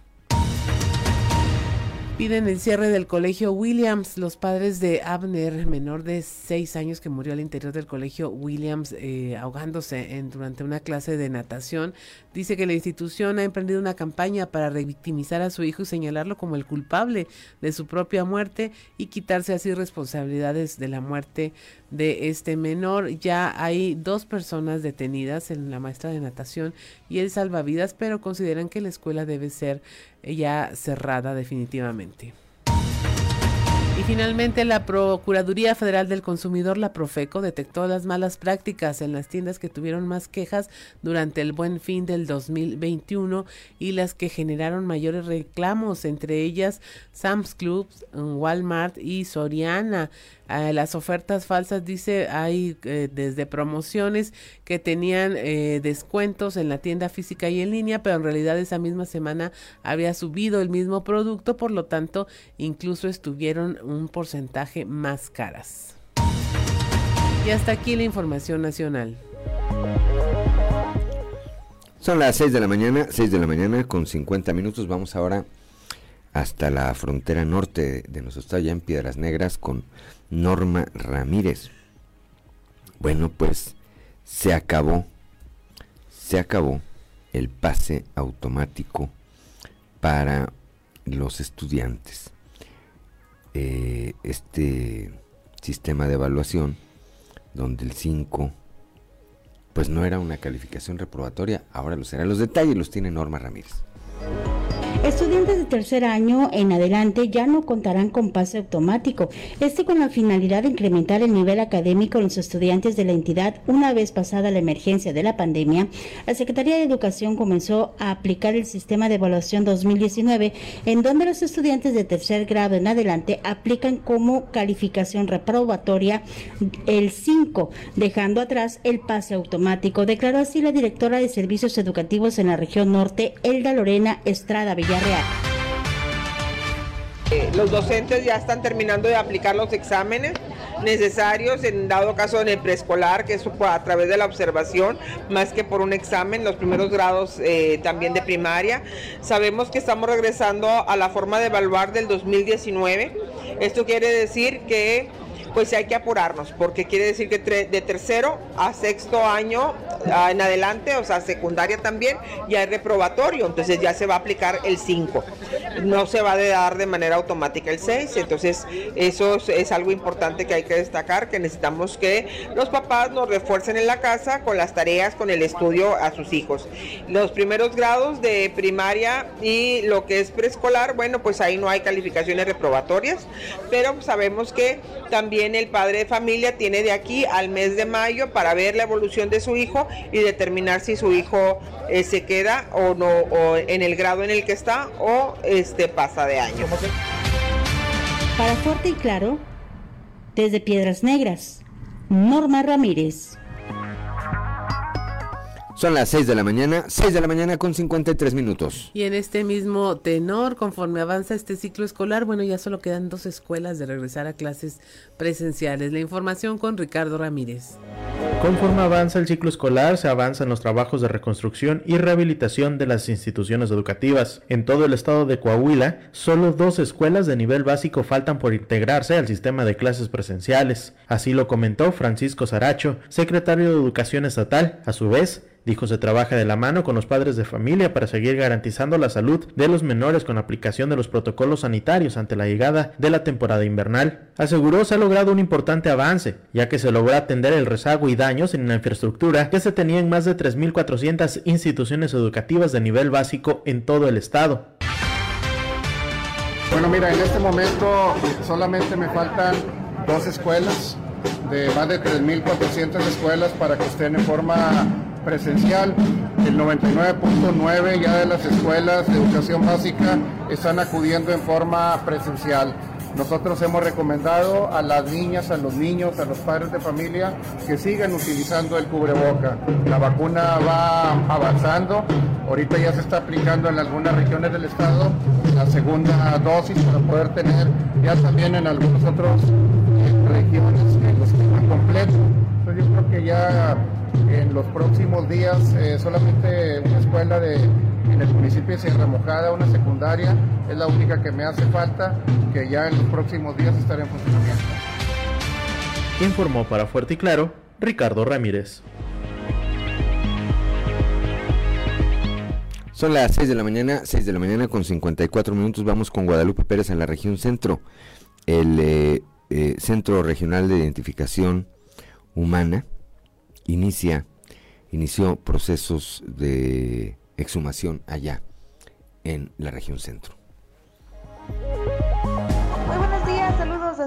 Speaker 2: Piden el cierre del colegio Williams. Los padres de Abner, menor de seis años que murió al interior del colegio Williams eh, ahogándose durante una clase de natación, dice que la institución ha emprendido una campaña para revictimizar a su hijo y señalarlo como el culpable de su propia muerte y quitarse así responsabilidades de la muerte de este menor. Ya hay dos personas detenidas, en la maestra de natación y el salvavidas, pero consideran que la escuela debe ser ya cerrada definitivamente. Y finalmente la Procuraduría Federal del Consumidor, la Profeco, detectó las malas prácticas en las tiendas que tuvieron más quejas durante el buen fin del 2021 y las que generaron mayores reclamos, entre ellas Sam's Club, Walmart y Soriana las ofertas falsas, dice, hay eh, desde promociones que tenían eh, descuentos en la tienda física y en línea, pero en realidad esa misma semana había subido el mismo producto, por lo tanto, incluso estuvieron un porcentaje más caras. Y hasta aquí la información nacional.
Speaker 1: Son las 6 de la mañana, 6 de la mañana con 50 minutos. Vamos ahora hasta la frontera norte de nuestro estado, ya en Piedras Negras, con Norma Ramírez. Bueno, pues se acabó, se acabó el pase automático para los estudiantes. Eh, este sistema de evaluación, donde el 5, pues no era una calificación reprobatoria, ahora lo será. Los detalles los tiene Norma Ramírez.
Speaker 18: Estudiantes de tercer año en adelante ya no contarán con pase automático, este con la finalidad de incrementar el nivel académico en los estudiantes de la entidad una vez pasada la emergencia de la pandemia. La Secretaría de Educación comenzó a aplicar el sistema de evaluación 2019, en donde los estudiantes de tercer grado en adelante aplican como calificación reprobatoria el 5, dejando atrás el pase automático, declaró así la directora de Servicios Educativos en la región norte, Elda Lorena Estrada Villar real.
Speaker 19: Eh, los docentes ya están terminando de aplicar los exámenes necesarios en dado caso en el preescolar, que eso a través de la observación, más que por un examen, los primeros grados eh, también de primaria. Sabemos que estamos regresando a la forma de evaluar del 2019. Esto quiere decir que pues hay que apurarnos, porque quiere decir que de tercero a sexto año en adelante, o sea, secundaria también, ya es reprobatorio, entonces ya se va a aplicar el 5. No se va a dar de manera automática el 6, entonces eso es algo importante que hay que destacar, que necesitamos que los papás nos refuercen en la casa con las tareas, con el estudio a sus hijos. Los primeros grados de primaria y lo que es preescolar, bueno, pues ahí no hay calificaciones reprobatorias, pero sabemos que también el padre de familia tiene de aquí al mes de mayo para ver la evolución de su hijo y determinar si su hijo eh, se queda o no o en el grado en el que está o este pasa de año.
Speaker 18: Para fuerte y claro, desde Piedras Negras, Norma Ramírez.
Speaker 1: Son las 6 de la mañana, 6 de la mañana con 53 minutos.
Speaker 2: Y en este mismo tenor, conforme avanza este ciclo escolar, bueno, ya solo quedan dos escuelas de regresar a clases presenciales. La información con Ricardo Ramírez.
Speaker 20: Conforme avanza el ciclo escolar, se avanzan los trabajos de reconstrucción y rehabilitación de las instituciones educativas. En todo el estado de Coahuila, solo dos escuelas de nivel básico faltan por integrarse al sistema de clases presenciales. Así lo comentó Francisco Saracho, secretario de Educación Estatal. A su vez, Dijo se trabaja de la mano con los padres de familia para seguir garantizando la salud de los menores con aplicación de los protocolos sanitarios ante la llegada de la temporada invernal. Aseguró se ha logrado un importante avance, ya que se logró atender el rezago y daños en la infraestructura que se tenía en más de 3.400 instituciones educativas de nivel básico en todo el estado.
Speaker 21: Bueno, mira, en este momento solamente me faltan dos escuelas de más de 3.400 escuelas para que estén en forma presencial. El 99.9 ya de las escuelas de educación básica están acudiendo en forma presencial. Nosotros hemos recomendado a las niñas, a los niños, a los padres de familia que sigan utilizando el cubreboca. La vacuna va avanzando, ahorita ya se está aplicando en algunas regiones del estado la segunda dosis para poder tener ya también en algunas otras eh, regiones el esquema completo. Yo creo que ya en los próximos días eh, solamente una escuela de, en el municipio de Sierra Mojada, una secundaria, es la única que me hace falta, que ya en los próximos días estará en funcionamiento.
Speaker 20: Informó para Fuerte y Claro Ricardo Ramírez.
Speaker 1: Son las 6 de la mañana, 6 de la mañana con 54 minutos. Vamos con Guadalupe Pérez en la región centro. El eh, eh, Centro Regional de Identificación Humana inicia, inició procesos de exhumación allá en la región centro.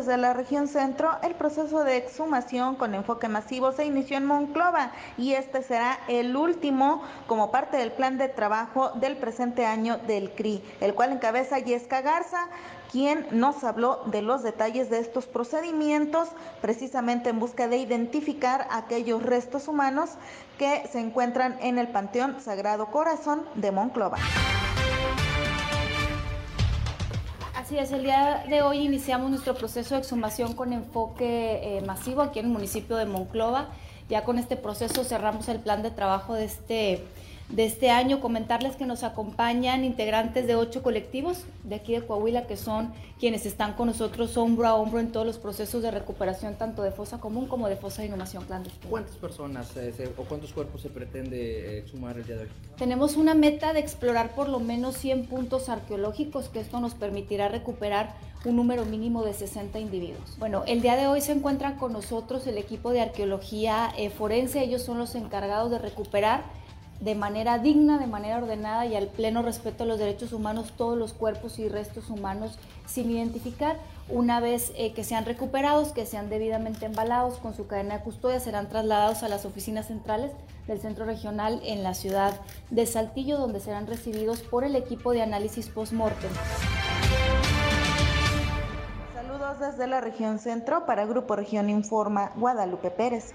Speaker 22: Desde la región centro. El proceso de exhumación con enfoque masivo se inició en Monclova y este será el último como parte del plan de trabajo del presente año del CRI, el cual encabeza Yesca Garza quien nos habló de los detalles de estos procedimientos, precisamente en busca de identificar aquellos restos humanos que se encuentran en el Panteón Sagrado Corazón de Monclova.
Speaker 23: Así es, el día de hoy iniciamos nuestro proceso de exhumación con enfoque eh, masivo aquí en el municipio de Monclova. Ya con este proceso cerramos el plan de trabajo de este de este año. Comentarles que nos acompañan integrantes de ocho colectivos de aquí de Coahuila, que son quienes están con nosotros hombro a hombro en todos los procesos de recuperación, tanto de fosa común como de fosa de inhumación clandestina.
Speaker 24: ¿Cuántas personas eh, o cuántos cuerpos se pretende eh, exhumar el día de hoy?
Speaker 23: Tenemos una meta de explorar por lo menos 100 puntos arqueológicos, que esto nos permitirá recuperar un número mínimo de 60 individuos. Bueno, el día de hoy se encuentran con nosotros el equipo de arqueología eh, forense, ellos son los encargados de recuperar de manera digna, de manera ordenada y al pleno respeto a los derechos humanos todos los cuerpos y restos humanos sin identificar. Una vez eh, que sean recuperados, que sean debidamente embalados con su cadena de custodia, serán trasladados a las oficinas centrales del centro regional en la ciudad de Saltillo, donde serán recibidos por el equipo de análisis post-mortem.
Speaker 22: Saludos desde la región centro para Grupo Región Informa, Guadalupe Pérez.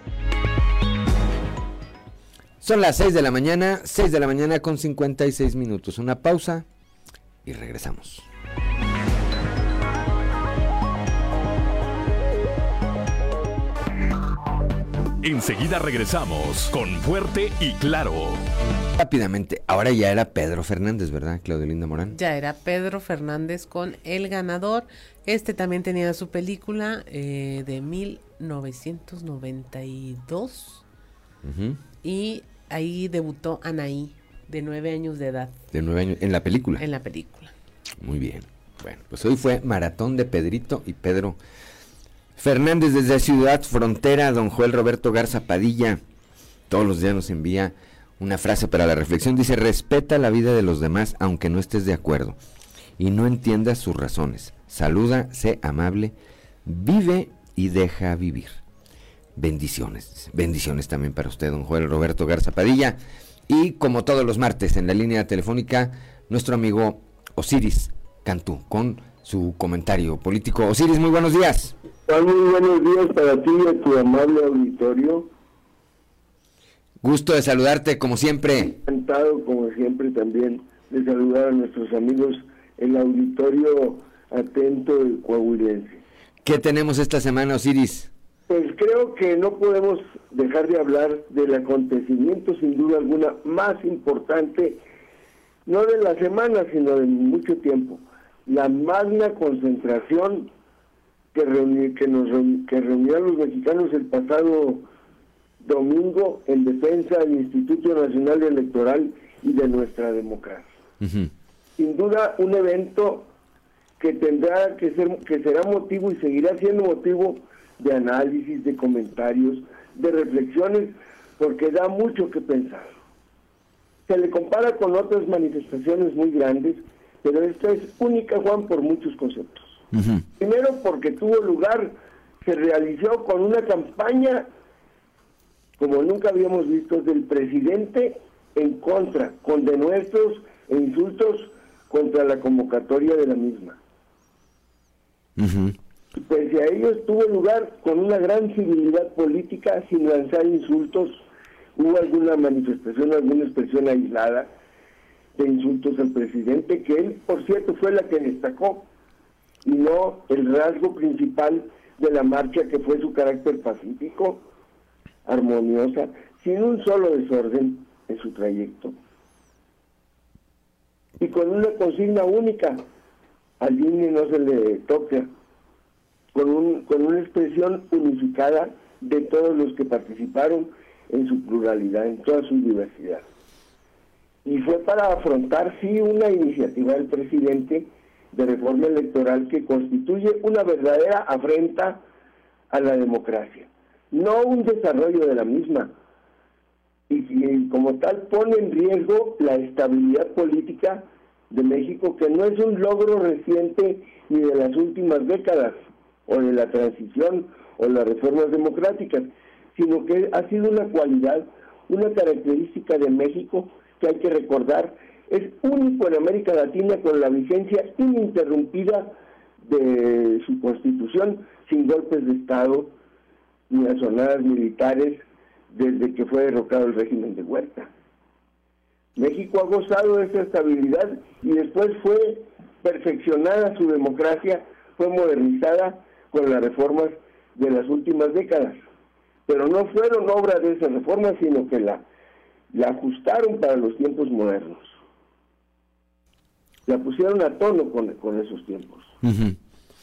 Speaker 1: Son las 6 de la mañana, 6 de la mañana con 56 minutos. Una pausa y regresamos.
Speaker 3: Enseguida regresamos con Fuerte y Claro.
Speaker 1: Rápidamente, ahora ya era Pedro Fernández, ¿verdad, Claudio Linda Morán?
Speaker 2: Ya era Pedro Fernández con El Ganador. Este también tenía su película eh, de 1992. Y ahí debutó Anaí, de nueve años de edad.
Speaker 1: De nueve años, en la película.
Speaker 2: En la película.
Speaker 1: Muy bien. Bueno, pues hoy fue maratón de Pedrito y Pedro Fernández desde Ciudad Frontera, don Joel Roberto Garza Padilla. Todos los días nos envía una frase para la reflexión. Dice, respeta la vida de los demás aunque no estés de acuerdo y no entiendas sus razones. Saluda, sé amable, vive y deja vivir. Bendiciones. Bendiciones también para usted, don Joel Roberto Garza Padilla. Y como todos los martes en la línea telefónica, nuestro amigo Osiris Cantú con su comentario político. Osiris, muy buenos días.
Speaker 25: Muy buenos días para ti y a tu amable auditorio.
Speaker 1: Gusto de saludarte como siempre.
Speaker 25: Encantado como siempre también de saludar a nuestros amigos el auditorio atento del coahuilense.
Speaker 1: ¿Qué tenemos esta semana, Osiris?
Speaker 25: Pues creo que no podemos dejar de hablar del acontecimiento sin duda alguna más importante, no de la semana, sino de mucho tiempo. La magna concentración que, que, nos, que reunió a los mexicanos el pasado domingo en defensa del Instituto Nacional Electoral y de nuestra democracia. Sin duda un evento que tendrá que ser, que será motivo y seguirá siendo motivo de análisis, de comentarios, de reflexiones, porque da mucho que pensar. Se le compara con otras manifestaciones muy grandes, pero esta es única, Juan, por muchos conceptos. Primero porque tuvo lugar, se realizó con una campaña como nunca habíamos visto del presidente en contra, con denuestos e insultos contra la convocatoria de la misma. Pese a ello tuvo lugar con una gran civilidad política, sin lanzar insultos. Hubo alguna manifestación, alguna expresión aislada de insultos al presidente, que él, por cierto, fue la que destacó, y no el rasgo principal de la marcha, que fue su carácter pacífico, armoniosa, sin un solo desorden en su trayecto. Y con una consigna única, al INE no se le toca, con, un, con una expresión unificada de todos los que participaron en su pluralidad, en toda su diversidad. Y fue para afrontar, sí, una iniciativa del presidente de reforma electoral que constituye una verdadera afrenta a la democracia no un desarrollo de la misma. Y, como tal pone en riesgo la estabilidad política de México, que no es un logro reciente ni de las últimas décadas, o de la transición, o las reformas democráticas, sino que ha sido una cualidad, una característica de México que hay que recordar, es único en América Latina con la vigencia ininterrumpida de su constitución, sin golpes de Estado, ni a militares desde que fue derrocado el régimen de Huerta. México ha gozado de esa estabilidad y después fue perfeccionada su democracia, fue modernizada con las reformas de las últimas décadas. Pero no fueron obra de esas reformas, sino que la, la ajustaron para los tiempos modernos. La pusieron a tono con, con esos tiempos.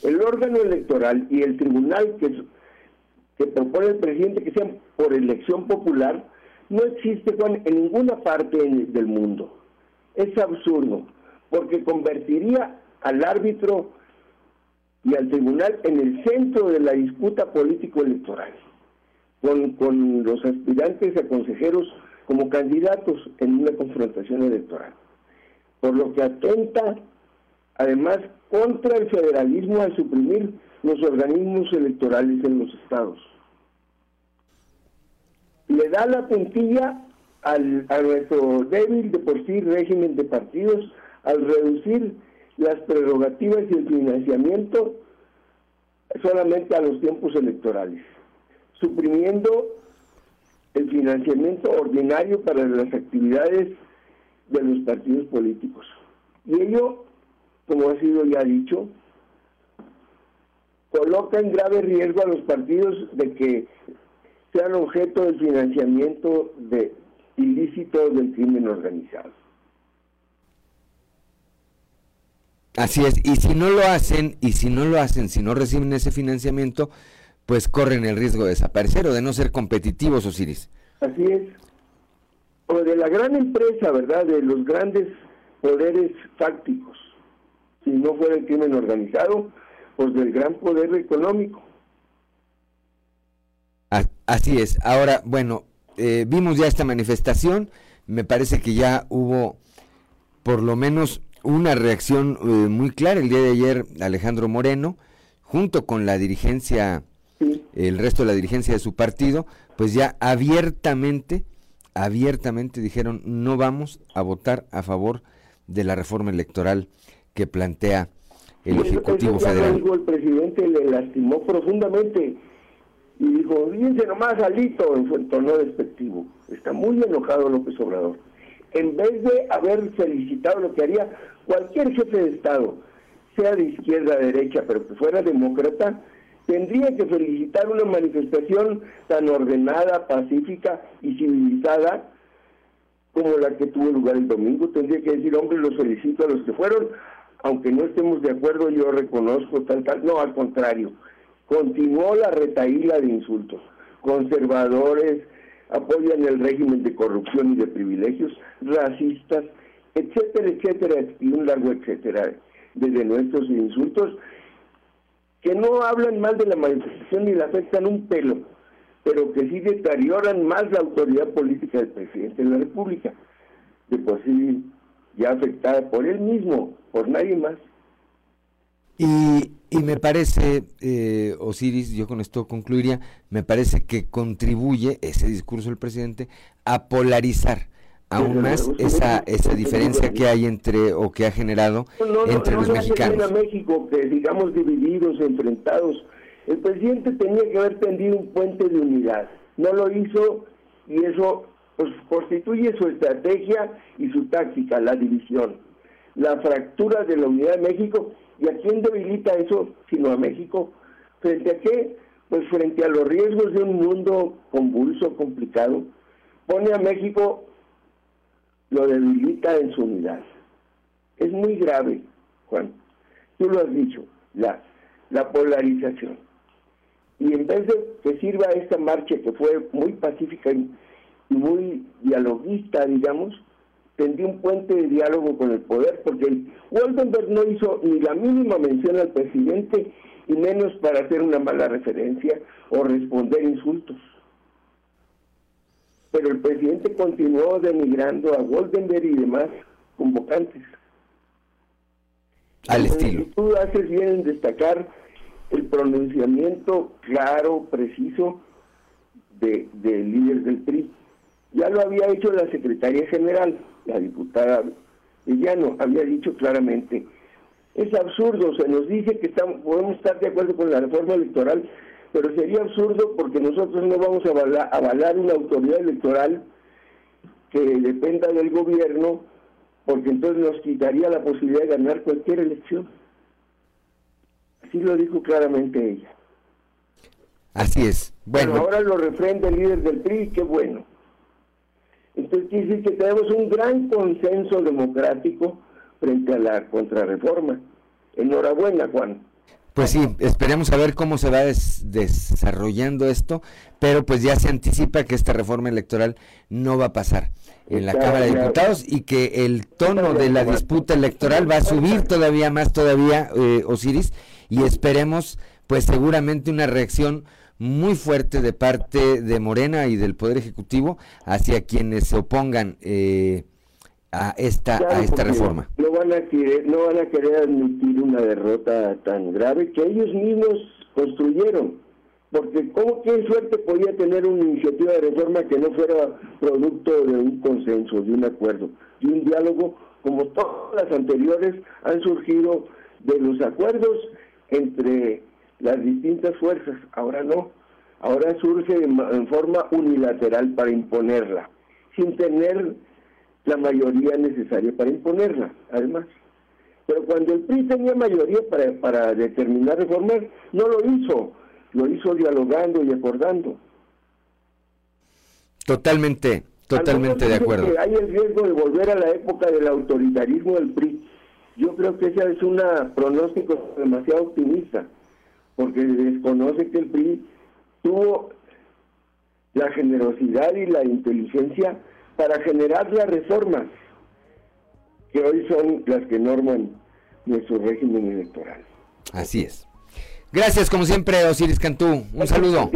Speaker 25: El órgano electoral y el tribunal que que propone el presidente que sean por elección popular, no existe, en ninguna parte del mundo. Es absurdo, porque convertiría al árbitro y al tribunal en el centro de la disputa político-electoral, con, con los aspirantes a consejeros como candidatos en una confrontación electoral. Por lo que atenta, además, contra el federalismo al suprimir los organismos electorales en los estados le da la puntilla al, a nuestro débil de por sí régimen de partidos al reducir las prerrogativas y el financiamiento solamente a los tiempos electorales, suprimiendo el financiamiento ordinario para las actividades de los partidos políticos. Y ello, como ha sido ya dicho, coloca en grave riesgo a los partidos de que sean objeto del financiamiento de ilícito del crimen organizado.
Speaker 1: Así es, y si no lo hacen, y si no lo hacen, si no reciben ese financiamiento, pues corren el riesgo de desaparecer o de no ser competitivos, Osiris.
Speaker 25: Así es. O de la gran empresa, ¿verdad? De los grandes poderes fácticos. Si no fuera el crimen organizado, pues del gran poder económico.
Speaker 1: Así es. Ahora, bueno, eh, vimos ya esta manifestación. Me parece que ya hubo por lo menos una reacción eh, muy clara. El día de ayer, Alejandro Moreno, junto con la dirigencia, el resto de la dirigencia de su partido, pues ya abiertamente, abiertamente dijeron no vamos a votar a favor de la reforma electoral que plantea el Ejecutivo Federal.
Speaker 25: el presidente le lastimó profundamente y dijo, fíjense nomás alito en su entorno despectivo. está muy enojado López Obrador. En vez de haber felicitado lo que haría cualquier jefe de Estado, sea de izquierda, derecha, pero que fuera demócrata, tendría que felicitar una manifestación tan ordenada, pacífica y civilizada como la que tuvo lugar el domingo. Tendría que decir, hombre, los felicito a los que fueron, aunque no estemos de acuerdo, yo reconozco tal, tal. No, al contrario, continuó la retaíla de insultos. Conservadores apoyan el régimen de corrupción y de privilegios, racistas, etcétera, etcétera, y un largo etcétera, desde nuestros insultos que no hablan mal de la manifestación ni la afectan un pelo, pero que sí deterioran más la autoridad política del presidente de la República, de por sí ya afectada por él mismo, por nadie más.
Speaker 1: Y, y me parece, eh, Osiris, yo con esto concluiría, me parece que contribuye ese discurso del presidente a polarizar aún más esa esa diferencia que hay entre o que ha generado entre los mexicanos.
Speaker 25: México que digamos divididos, enfrentados. El presidente tenía que haber tendido un puente de unidad. No lo hizo y eso pues, constituye su estrategia y su táctica, la división, la fractura de la unidad de México. ¿Y a quién debilita eso sino a México? ¿Frente a qué? Pues frente a los riesgos de un mundo convulso, complicado, pone a México lo debilita en su unidad. Es muy grave, Juan. Tú lo has dicho, la, la polarización. Y en vez de que sirva esta marcha que fue muy pacífica y, muy dialoguista, digamos, tendió un puente de diálogo con el poder, porque Waldenberg no hizo ni la mínima mención al presidente, y menos para hacer una mala referencia o responder insultos pero el presidente continuó denigrando a Goldenberg y demás convocantes.
Speaker 1: Al estilo.
Speaker 25: tú haces bien en destacar el pronunciamiento claro, preciso del de líder del PRI. Ya lo había hecho la secretaria general, la diputada Villano, había dicho claramente, es absurdo, se nos dice que estamos, podemos estar de acuerdo con la reforma electoral, pero sería absurdo porque nosotros no vamos a avalar, una autoridad electoral que dependa del gobierno, porque entonces nos quitaría la posibilidad de ganar cualquier elección. Así lo dijo claramente ella.
Speaker 1: Así es. Bueno,
Speaker 25: ahora lo refrenda el líder del PRI, qué bueno. Entonces quiere decir que tenemos un gran consenso democrático frente a la contrarreforma. Enhorabuena, Juan.
Speaker 1: Pues sí, esperemos a ver cómo se va desarrollando esto, pero pues ya se anticipa que esta reforma electoral no va a pasar en la Cámara de Diputados y que el tono de la disputa electoral va a subir todavía más todavía, eh, Osiris, y esperemos pues seguramente una reacción muy fuerte de parte de Morena y del Poder Ejecutivo hacia quienes se opongan eh, a esta a esta reforma.
Speaker 25: No van a querer no van a querer admitir una derrota tan grave que ellos mismos construyeron, porque cómo qué suerte podía tener una iniciativa de reforma que no fuera producto de un consenso, de un acuerdo, de un diálogo como todas las anteriores han surgido de los acuerdos entre las distintas fuerzas. Ahora no, ahora surge en forma unilateral para imponerla, sin tener la mayoría necesaria para imponerla, además. Pero cuando el PRI tenía mayoría para, para determinar reformar, no lo hizo, lo hizo dialogando y acordando.
Speaker 1: Totalmente, totalmente de acuerdo.
Speaker 25: hay el riesgo de volver a la época del autoritarismo del PRI. Yo creo que ese es un pronóstico demasiado optimista, porque desconoce que el PRI tuvo la generosidad y la inteligencia para generar las reformas que hoy son las que norman nuestro régimen electoral.
Speaker 1: Así es. Gracias, como siempre, Osiris Cantú. Un saludo.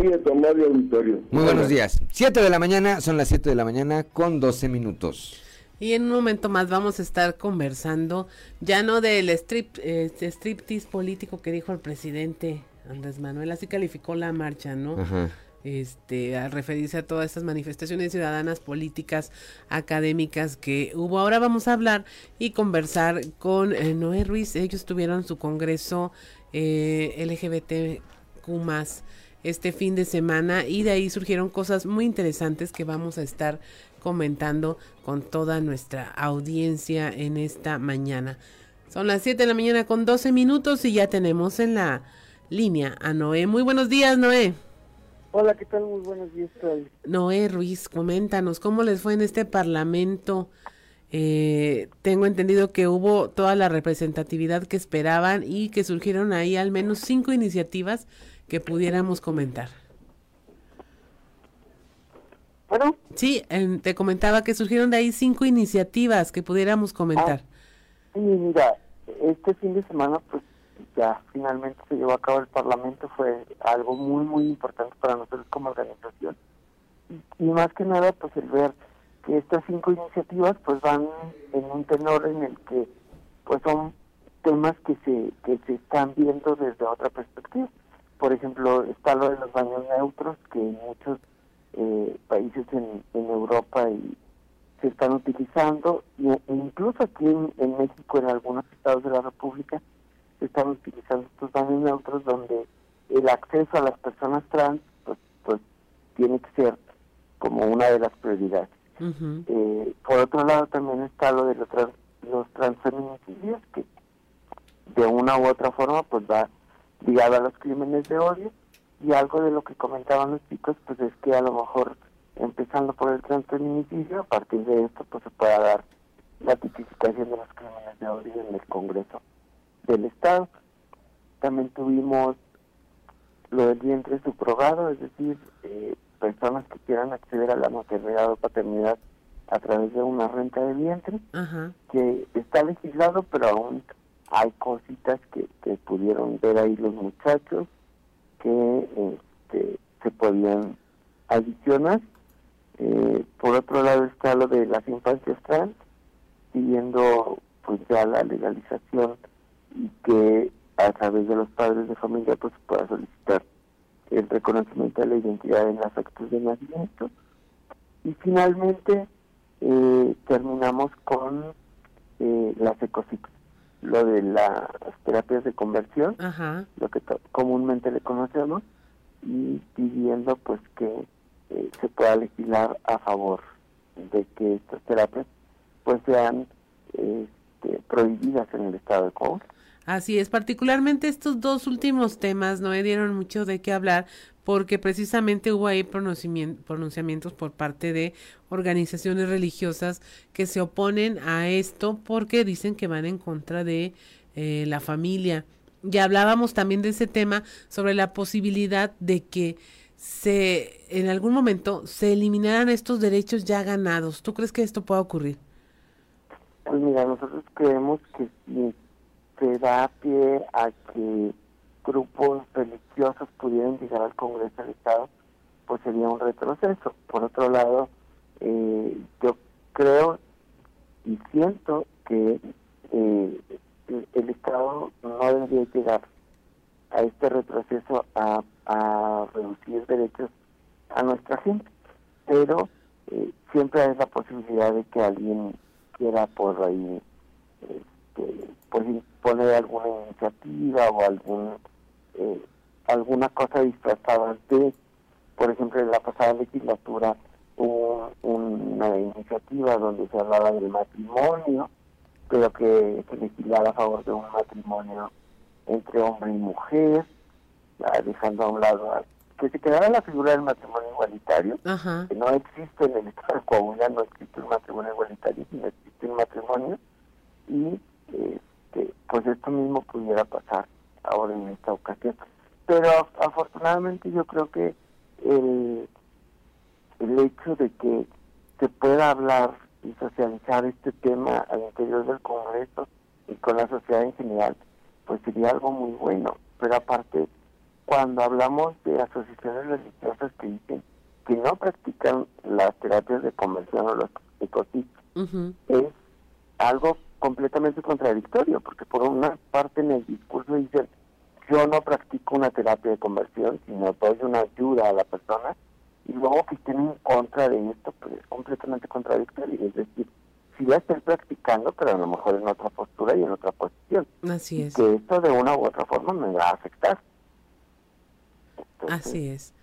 Speaker 1: Muy buenos días. Siete de la mañana, son las 7 de la mañana con 12 minutos.
Speaker 2: Y en un momento más vamos a estar conversando, ya no del strip, este striptease político que dijo el presidente Andrés Manuel, así calificó la marcha, ¿no? Ajá este, al referirse a todas estas manifestaciones ciudadanas, políticas, académicas que hubo. Ahora vamos a hablar y conversar con eh, Noé Ruiz. Ellos tuvieron su congreso eh, LGBTQ este fin de semana y de ahí surgieron cosas muy interesantes que vamos a estar comentando con toda nuestra audiencia en esta mañana. Son las 7 de la mañana con 12 minutos y ya tenemos en la línea a Noé. Muy buenos días, Noé.
Speaker 26: Hola, ¿qué tal? Muy buenos días.
Speaker 2: Noé Ruiz, coméntanos, ¿cómo les fue en este Parlamento? Eh, tengo entendido que hubo toda la representatividad que esperaban y que surgieron ahí al menos cinco iniciativas que pudiéramos comentar.
Speaker 26: ¿Bueno?
Speaker 2: Sí, te comentaba que surgieron de ahí cinco iniciativas que pudiéramos comentar.
Speaker 26: Ah, mira, este fin de semana pues ya finalmente se llevó a cabo el Parlamento, fue algo muy, muy importante para nosotros como organización. Y, más que nada, pues el ver que estas cinco iniciativas pues van en un tenor en el que pues son temas que se, que se están viendo desde otra perspectiva. Por ejemplo, está lo de los baños neutros, que en muchos eh, países en, Europa y se están utilizando, e incluso aquí en México, en algunos estados de la República, están utilizando estos baños neutros donde el acceso a las personas trans pues, pues tiene que ser como una de las prioridades. eh, por otro lado también está lo de los, trans, los transfeminicidios que de una u otra forma pues va ligado a los crímenes de odio. Y algo de lo que comentaban los chicos pues es que a lo mejor empezando por el transfeminicidio a partir de esto pues se pueda dar la tipificación de los crímenes de odio en el Congreso del Estado. También tuvimos lo del vientre subrogado, es decir, eh, personas que quieran acceder a la maternidad o paternidad a través de una renta de vientre, que está legislado, pero aún hay cositas que, que pudieron ver ahí los muchachos que este, se podían adicionar. Eh, por otro lado está lo de las infancias trans, pidiendo pues ya la legalización y que a través de los padres de familia pues pueda solicitar el reconocimiento de la identidad en las actos de nacimiento. Y finalmente eh, terminamos con eh, las ecociclos, lo de las terapias de conversión, lo que comúnmente le conocemos, y pidiendo pues que eh, se pueda legislar a favor de que estas terapias pues sean este, prohibidas en el estado de Coahuila.
Speaker 2: Así es, particularmente estos dos últimos temas no me dieron mucho de qué hablar porque precisamente hubo ahí pronunciamientos por parte de organizaciones religiosas que se oponen a esto porque dicen que van en contra de eh, la familia. Ya hablábamos también de ese tema sobre la posibilidad de que se en algún momento se eliminaran estos derechos ya ganados. ¿Tú crees que esto pueda ocurrir?
Speaker 26: Pues mira, nosotros creemos que sí se da pie a que grupos religiosos pudieran llegar al Congreso del Estado, pues sería un retroceso. Por otro lado, eh, yo creo y siento que eh, el Estado no debería llegar a este retroceso a, a reducir derechos a nuestra gente, pero eh, siempre hay la posibilidad de que alguien quiera por ahí este, pues poner alguna iniciativa o algún eh, alguna cosa disfrazada de, por ejemplo, en la pasada legislatura hubo una iniciativa donde se hablaba del matrimonio, pero que se legislara a favor de un matrimonio entre hombre y mujer, dejando a un lado que se quedara la figura del matrimonio igualitario, que no existe en el Estado de Coahuila, no existe un matrimonio igualitario, sino existe un matrimonio, y este, pues esto mismo pudiera pasar ahora en esta ocasión. Pero afortunadamente yo creo que el, el hecho de que se pueda hablar y socializar este tema al interior del Congreso y con la sociedad en general, pues sería algo muy bueno. Pero aparte, cuando hablamos de asociaciones religiosas que dicen que no practican las terapias de conversión o los ecositos, es algo completamente contradictorio, porque por una parte en el discurso dicen, yo no practico una terapia de conversión, sino doy una ayuda a la persona, y luego que estén en contra de esto, pues es completamente contradictorio. Es decir, si la estoy practicando, pero a lo mejor en otra postura y en otra posición.
Speaker 2: Así es.
Speaker 26: Que esto de una u otra forma me va a afectar.
Speaker 2: Así es.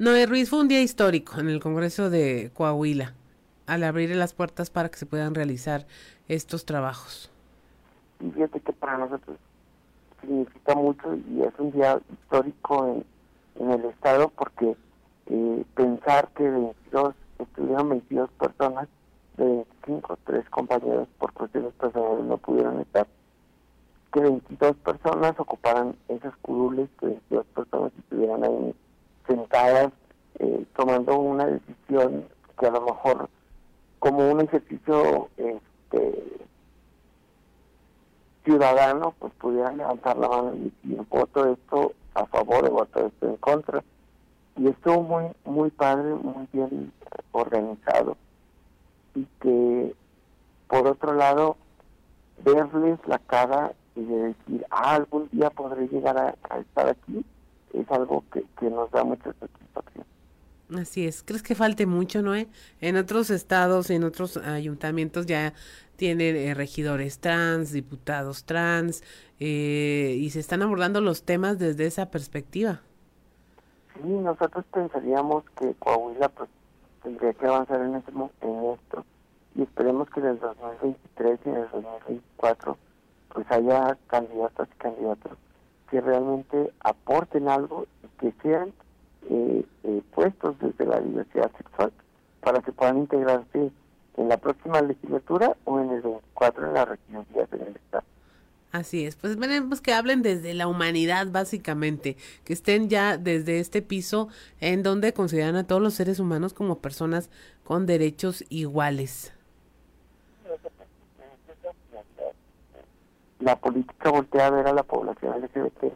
Speaker 2: Noé Ruiz fue un día histórico en el Congreso de Coahuila al abrir las puertas para que se puedan realizar estos trabajos.
Speaker 26: Y fíjate que para nosotros significa mucho y es un día histórico en, en el Estado porque eh, pensar que 22, estuvieron 22 personas, de 25, tres compañeros por cuestiones personales no pudieron estar, que 22 personas ocuparan esas curules, que 22 personas estuvieran ahí sentadas eh, tomando una decisión que a lo mejor como un ejercicio este, ciudadano pues pudieran levantar la mano y decir voto esto a favor o voto esto en contra y estuvo muy muy padre muy bien organizado y que por otro lado verles la cara y de decir ah algún día podré llegar a estar aquí es algo que, nos da mucha satisfacción.
Speaker 2: Así es. ¿Crees que falte mucho, Noé? En otros estados, en otros ayuntamientos ya tienen eh, regidores trans, diputados trans, eh, y se están abordando los temas desde esa perspectiva.
Speaker 26: Sí, nosotros pensaríamos que Coahuila pues, tendría que avanzar en, este, esto y esperemos que en el 2023 y en el 2024 pues haya candidatas y candidatos que realmente aporten algo y que sean eh, eh, puestos desde la diversidad sexual para que puedan integrarse en la próxima legislatura o en el 24 en la regidurías en el Estado.
Speaker 2: Así es, pues veremos que hablen desde la humanidad básicamente, que estén ya desde este piso en donde consideran a todos los seres humanos como personas con derechos iguales.
Speaker 26: la política voltea a ver a la población LGBT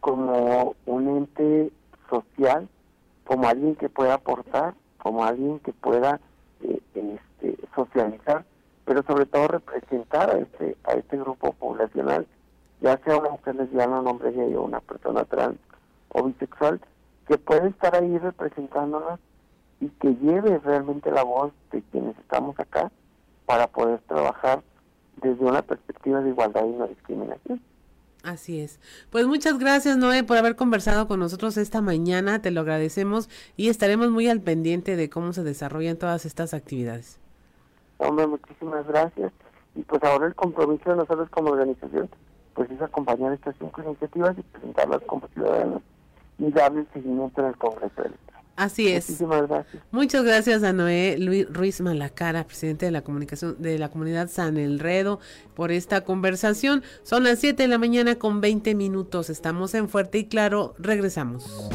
Speaker 26: como un ente social, como alguien que pueda aportar, como alguien que pueda eh, este, socializar, pero sobre todo representar a este, a este grupo poblacional, ya sea una mujer lesbiana, un hombre gay o una persona trans o bisexual, que puede estar ahí representándonos y que lleve realmente la voz de quienes estamos acá para poder trabajar desde una perspectiva de igualdad y no discriminación.
Speaker 2: Así es. Pues muchas gracias, Noé, por haber conversado con nosotros esta mañana. Te lo agradecemos y estaremos muy al pendiente de cómo se desarrollan todas estas actividades.
Speaker 26: Hombre, muchísimas gracias. Y pues ahora el compromiso de nosotros como organización, pues es acompañar estas cinco iniciativas y presentarlas como ciudadanos y darle seguimiento en el Congreso
Speaker 2: Así es.
Speaker 26: Muchísimas gracias.
Speaker 2: Muchas gracias a Noé Luis Ruiz Malacara, presidente de la comunicación de la comunidad San Elredo, por esta conversación. Son las 7 de la mañana con 20 minutos. Estamos en Fuerte y Claro. Regresamos.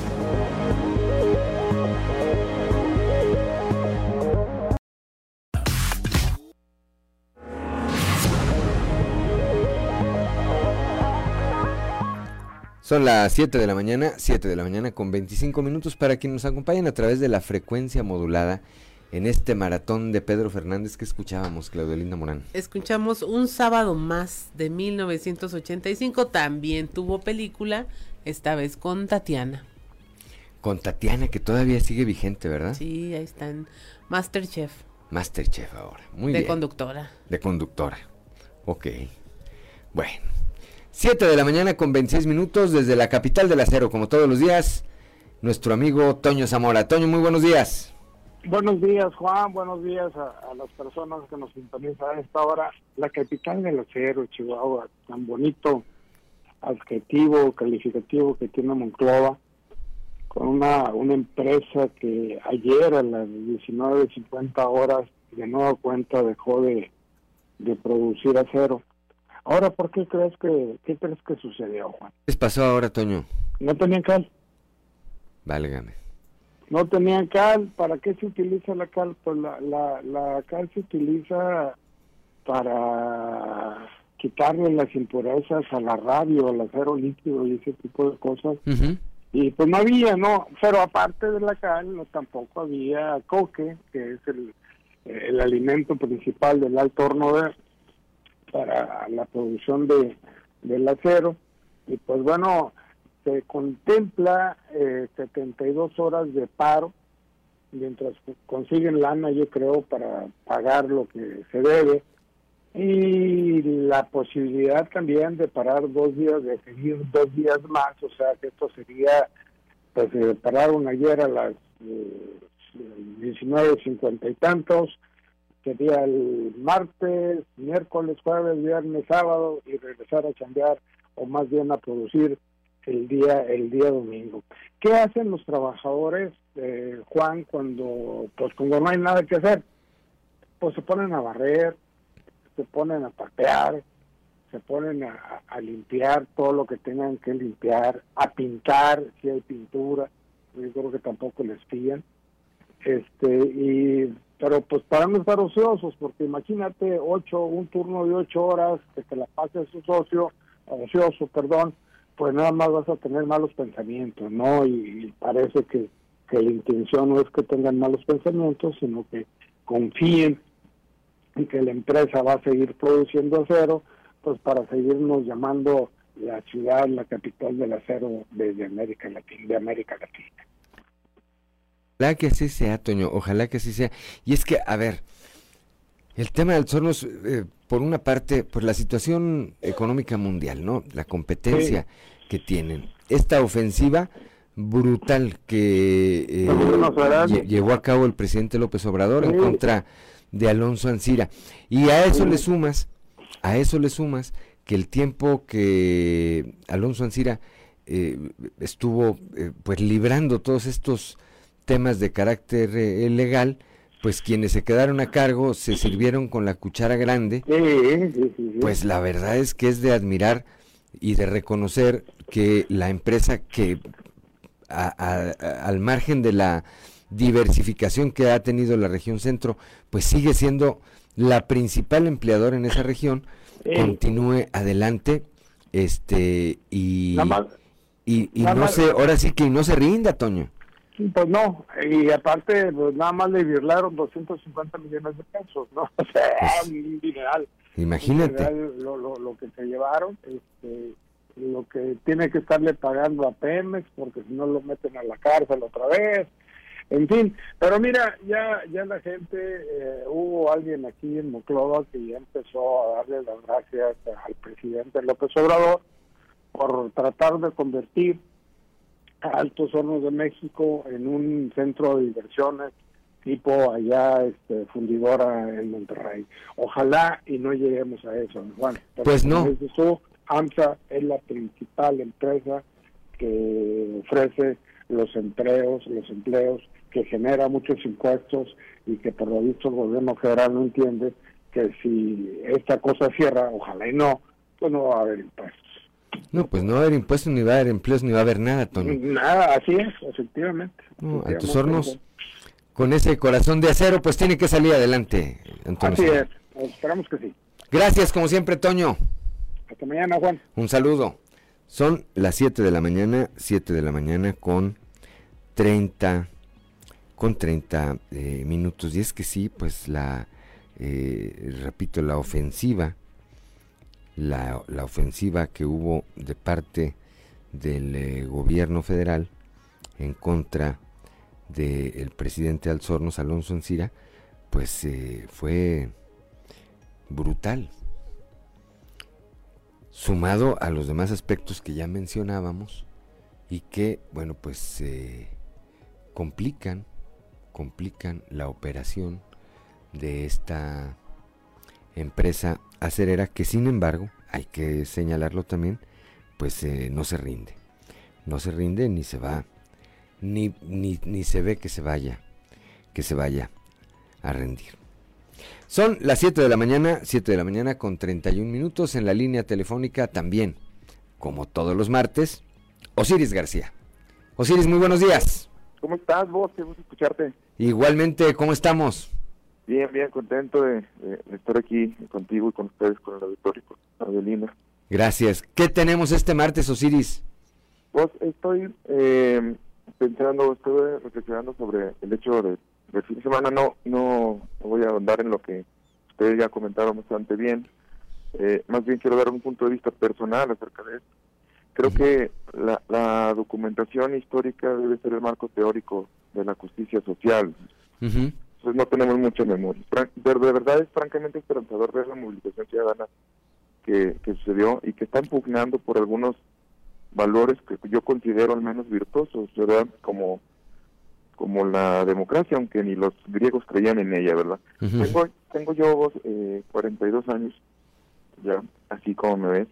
Speaker 1: Son las 7 de la mañana, 7 de la mañana con 25 minutos para quienes nos acompañan a través de la frecuencia modulada en este maratón de Pedro Fernández que escuchábamos, Claudio Linda Morán.
Speaker 2: Escuchamos un sábado más de 1985, también tuvo película, esta vez con Tatiana.
Speaker 1: Con Tatiana, que todavía sigue vigente, ¿verdad?
Speaker 2: Sí, ahí está en Masterchef.
Speaker 1: Masterchef ahora, muy bien.
Speaker 2: De conductora.
Speaker 1: De conductora, ok. Bueno. 7 de la mañana con 26 minutos desde la capital del acero, como todos los días, nuestro amigo Toño Zamora. Toño, muy buenos días.
Speaker 27: Buenos días, Juan. Buenos días a, las personas que nos sintonizan a esta hora. La capital del acero, Chihuahua, tan bonito adjetivo, calificativo que tiene Monclova, con una, una empresa que ayer a las 19.50 horas de nueva cuenta dejó de, de producir acero Ahora, ¿por qué crees que, qué crees que sucedió, Juan?
Speaker 1: ¿Qué pasó ahora, Toño?
Speaker 27: No tenían cal.
Speaker 1: Válgame.
Speaker 27: No tenían cal. ¿Para qué se utiliza la cal? Pues la, la, la cal se utiliza para quitarle las impurezas a la radio, al acero líquido y ese tipo de cosas. Y pues no había, no, pero aparte de la cal, no tampoco había coque, que es el, el alimento principal del alto horno de, para la producción de del acero. Y pues bueno se contempla eh, 72 horas de paro mientras consiguen lana yo creo para pagar lo que se debe. Y la posibilidad también de parar dos días de seguir dos días más o sea que esto sería pues se pararon ayer a las eh, 19.50 y tantos, sería el martes, miércoles, jueves, viernes, sábado y regresar a chambear o más bien a producir el día el día domingo. ¿Qué hacen los trabajadores, eh, Juan, cuando pues cuando no hay nada que hacer? Pues se ponen a barrer, se ponen a patear, se ponen a, limpiar todo lo que tengan que limpiar, a pintar si hay pintura, yo creo que tampoco les pillan este y pero pues para no estar ociosos porque imagínate ocho un turno de ocho horas que te la pases socio ocioso perdón pues nada más vas a tener malos pensamientos no y, parece que, que la intención no es que tengan malos pensamientos sino que confíen en que la empresa va a seguir produciendo acero pues para seguirnos llamando la ciudad la capital del acero desde América Latina de América Latina
Speaker 1: Ojalá que así sea, Toño, ojalá que así sea. Y es que, a ver, el tema del Hornos, eh, por una parte, por la situación económica mundial, ¿no? La competencia que tienen. Esta ofensiva brutal que eh, llevó a cabo el presidente López Obrador en contra de Alonso Ancira. Y a eso le sumas, a eso le sumas que el tiempo que Alonso Ancira eh, estuvo pues librando todos estos temas de carácter eh, legal, pues quienes se quedaron a cargo se sirvieron con la cuchara grande, pues la verdad es que es de admirar y de reconocer que la empresa que al margen de la diversificación que ha tenido la región centro, pues sigue siendo la principal empleadora en esa región, continúe adelante este y, y, y no se, ahora sí que no se rinda, Toño.
Speaker 27: Pues no, y aparte, pues nada más le virlaron 250 millones de pesos, ¿no? O sea, pues, un dineral.
Speaker 1: Imagínate.
Speaker 27: lo, lo, lo, que se llevaron, este, lo que tiene que estarle pagando a Pemex, porque si no lo meten a la cárcel otra vez. En fin, pero mira, ya ya la gente, eh, hubo alguien aquí en Moclova que ya empezó a darle las gracias al presidente López Obrador por tratar de convertir Altos Hornos de México en un centro de diversiones tipo allá este, fundidora en Monterrey. Ojalá y no lleguemos a eso, Juan.
Speaker 1: Pues no.
Speaker 27: AMSA es la principal empresa que ofrece los empleos, los empleos, que genera muchos impuestos y que por lo visto el gobierno federal no entiende que si esta cosa cierra, ojalá y no, pues no va a haber impuestos.
Speaker 1: No, pues no va a haber impuestos, ni va a haber empleos, ni va a haber nada, Tony.
Speaker 27: Nada, así es, efectivamente.
Speaker 1: a tus hornos, con ese corazón de acero, pues tiene que salir adelante,
Speaker 27: Antonio. Así es, esperamos que sí.
Speaker 1: Gracias, como siempre, Toño.
Speaker 27: Hasta mañana, Juan.
Speaker 1: Un saludo. Son las 7 de la mañana, 7 de la mañana con 30, con 30 eh, minutos. Y es que sí, pues la, eh, repito, la ofensiva la, ofensiva que hubo de parte del eh, gobierno federal en contra del presidente Alzornos Alonso Encira, pues eh, fue brutal. Sumado a los demás aspectos que ya mencionábamos y que, bueno, pues complican, complican la operación de esta empresa acerera que sin embargo, hay que señalarlo también, pues eh, no se rinde. No se rinde ni se va, ni, ni, ni se ve que se vaya, que se vaya a rendir. Son las 7 de la mañana, 7 de la mañana con 31 minutos en la línea telefónica también, como todos los martes, Osiris García. Osiris, muy buenos días.
Speaker 28: ¿Cómo estás vos? Qué gusto escucharte.
Speaker 1: Igualmente, ¿cómo estamos?
Speaker 28: Bien, bien, contento de, estar aquí contigo y con ustedes, con el auditorio, con Adelina.
Speaker 1: Gracias. ¿Qué tenemos este martes, Osiris?
Speaker 28: Pues estoy eh, pensando, estoy reflexionando sobre el hecho de, fin de semana. No, no voy a ahondar en lo que ustedes ya comentaron bastante bien. Eh, más bien quiero dar un punto de vista personal acerca de esto. Creo que la, la, documentación histórica debe ser el marco teórico de la justicia social no tenemos mucha memoria. De, verdad es francamente esperanzador ver la movilización ciudadana que, sucedió y que está impugnando por algunos valores que yo considero al menos virtuosos, ¿verdad? Como como la democracia, aunque ni los griegos creían en ella, ¿verdad? tengo, tengo yo eh, 42 años, ya, así como me ves,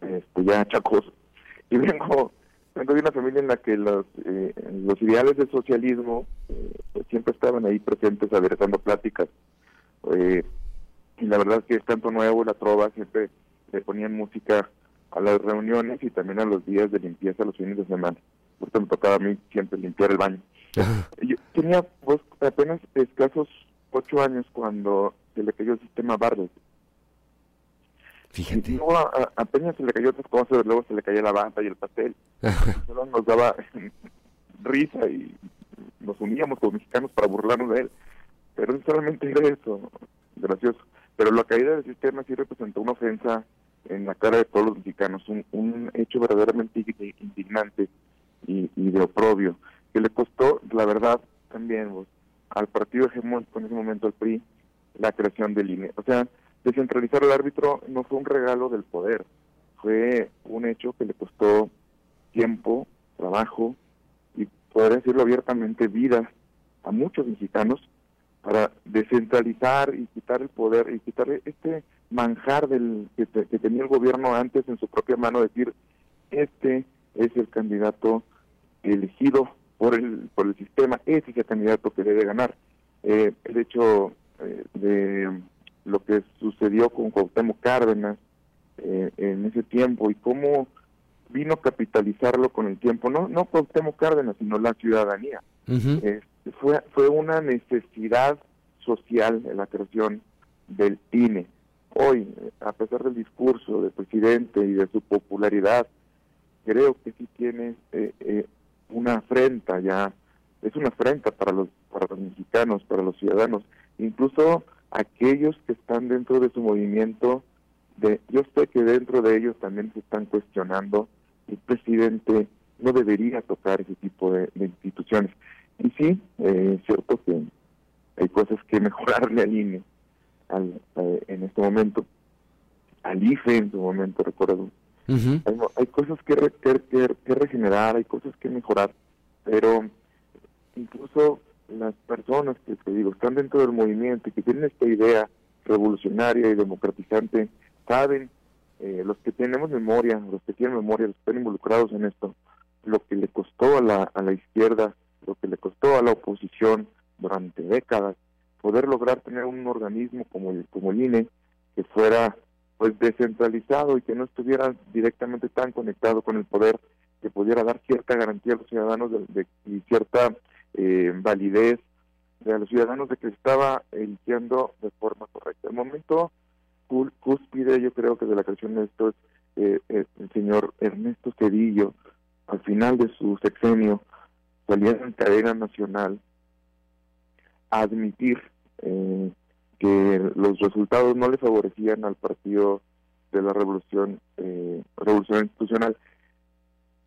Speaker 28: este, ya chacoso, y vengo, vengo de una familia en la que los, eh, los ideales del socialismo eh, pues, siempre estaban ahí presentes, dando pláticas, eh, y la verdad es que es tanto nuevo, la trova, siempre le ponían música a las reuniones y también a los días de limpieza los fines de semana. Porque me tocaba a mí siempre limpiar el baño. Yo tenía pues, apenas escasos ocho años cuando se le cayó el sistema Bartlett.
Speaker 1: Fíjate.
Speaker 28: apenas se le cayó otras cosas, luego se le cayó la banda y el pastel. Solo nos daba risa y nos uníamos como mexicanos para burlarnos de él. Pero no solamente era eso, gracioso. Pero la caída del sistema sí representó una ofensa en la cara de todos los mexicanos, un, un hecho verdaderamente indignante y, y de oprobio que le costó, la verdad, también pues, al partido hegemónico en ese momento, el PRI, la creación del INE. O sea, descentralizar el árbitro no fue un regalo del poder, fue un hecho que le costó tiempo, trabajo y, poder decirlo abiertamente, vida a muchos mexicanos para descentralizar y quitar el poder y quitar este manjar del que, que tenía el gobierno antes en su propia mano, decir, este es el candidato elegido por el, por el sistema, ese es el candidato que debe ganar. Eh, el hecho eh, de lo que sucedió con Cuauhtémoc Cárdenas eh, en ese tiempo y cómo vino a capitalizarlo con el tiempo, no no Cuauhtémoc Cárdenas, sino la ciudadanía. fue, fue una necesidad social en la creación del INE. Hoy, a pesar del discurso del presidente y de su popularidad, creo que sí tiene eh, una afrenta ya, es una afrenta para los, para los mexicanos, para los ciudadanos, incluso aquellos que están dentro de su movimiento, de, yo sé que dentro de ellos también se están cuestionando, el presidente no debería tocar ese tipo de, instituciones. Y sí, eh, es cierto que hay cosas que mejorarle al INE al, eh, en este momento, al IFE en su momento, recuerdo, hay, cosas que, que, regenerar, hay cosas que mejorar, pero incluso las personas que te digo están dentro del movimiento y que tienen esta idea revolucionaria y democratizante, saben, eh, los que tenemos memoria, los que tienen memoria, los que están involucrados en esto, lo que le costó a la, a la izquierda, lo que le costó a la oposición durante décadas, poder lograr tener un organismo como el, como el INE que fuera pues descentralizado y que no estuviera directamente tan conectado con el poder que pudiera dar cierta garantía a los ciudadanos de, y cierta eh, validez a los ciudadanos de que estaba eligiendo de forma correcta. El momento cúspide yo creo que de la creación de esto es eh, eh, el señor Ernesto Cedillo al final de su sexenio salía en cadena nacional a admitir eh, que los resultados no le favorecían al partido de la revolución eh, revolución institucional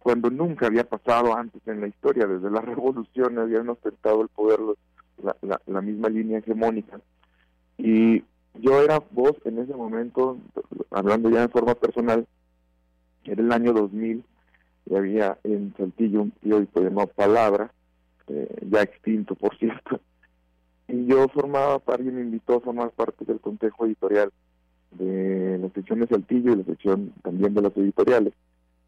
Speaker 28: cuando nunca había pasado antes en la historia. Desde la revolución habían ostentado el poder la, la, misma línea hegemónica. Y yo era voz en ese momento hablando ya de forma personal era el año 2000 y había en Saltillo un tío llamado Palabra eh, ya extinto por cierto. Y yo formaba alguien me invitó a formar parte del consejo editorial de la sección de Saltillo y la sección también de las editoriales.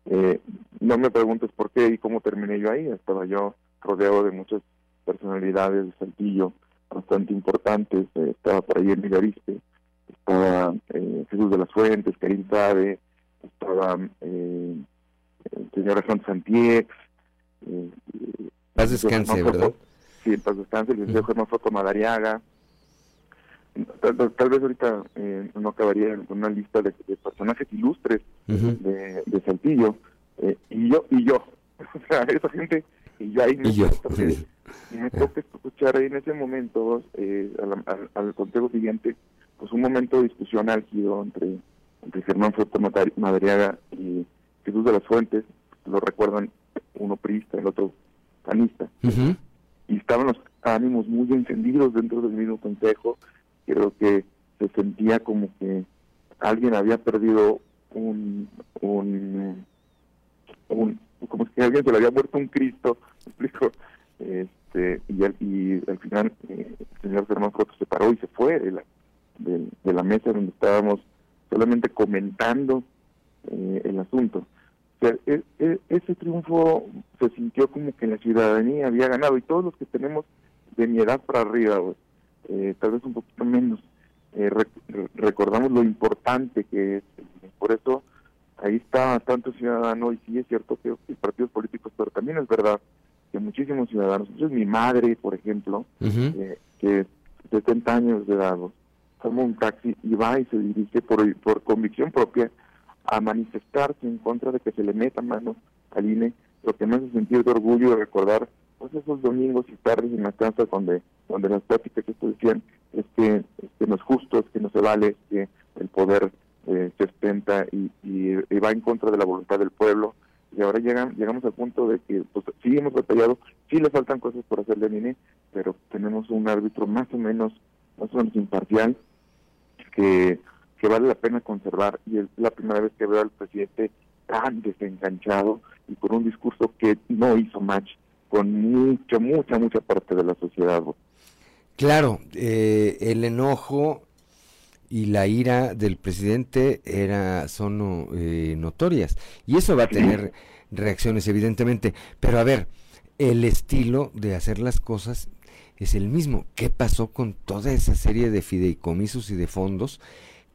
Speaker 28: Eh, no me preguntes por qué y cómo terminé yo ahí, estaba yo rodeado de muchas personalidades de Saltillo bastante importantes, eh, estaba por ahí el Migarispe, estaba eh, Jesús de las Fuentes, Karim Sabe, estaba el señor Alejandro Santiex.
Speaker 1: Paz descanse, ¿verdad?
Speaker 28: sí, en paz descanse, el licenciado Germán Foto Madariaga. Tal, vez ahorita eh, no acabaría con una lista de, personajes ilustres de, de, Saltillo. Eh, y yo, y yo. o sea, esa gente, y yo ahí me, y y me toca escuchar ahí en ese momento, eh, al, al, consejo siguiente, pues un momento de discusión álgido entre, entre Germán Foto Madariaga y Jesús de las Fuentes, lo recuerdan uno priista, el otro panista y estaban los ánimos muy encendidos dentro del mismo consejo. Creo que se sentía como que alguien había perdido un, un un, como si alguien se le había muerto un Cristo, explico, este, y, al, y al final eh, el señor Germán Foto se paró y se fue de la, de, la mesa donde estábamos solamente comentando eh, el asunto. O sea, e, e, ese triunfo se sintió como que la ciudadanía había ganado y todos los que tenemos de mi edad para arriba, eh, tal vez un poquito menos, eh, recordamos lo importante que es. Por eso ahí está tanto ciudadano y sí es cierto que partidos políticos, pero también es verdad que muchísimos ciudadanos, entonces mi madre, por ejemplo, eh, que 70 años de edad, toma un taxi y va y se dirige por, por convicción propia a manifestarse en contra de que se le meta mano al INE, lo que me hace sentir de orgullo de recordar pues esos domingos y tardes la casa donde donde las pláticas que decían es que, no es justo, es que no se vale, que el poder eh, se ostenta y, y, va en contra de la voluntad del pueblo. Y ahora llegan, llegamos al punto de que pues, sí hemos batallado, sí le faltan cosas por hacerle a INE, pero tenemos un árbitro más o menos, más o menos imparcial que, que vale la pena conservar. Y es la primera vez que veo al presidente tan desenganchado y con un discurso que no hizo match con mucha, mucha, mucha parte de la sociedad.
Speaker 1: Claro, eh, el enojo y la ira del presidente era son eh, notorias y eso va a tener reacciones evidentemente, pero a ver, el estilo de hacer las cosas es el mismo. ¿Qué pasó con toda esa serie de fideicomisos y de fondos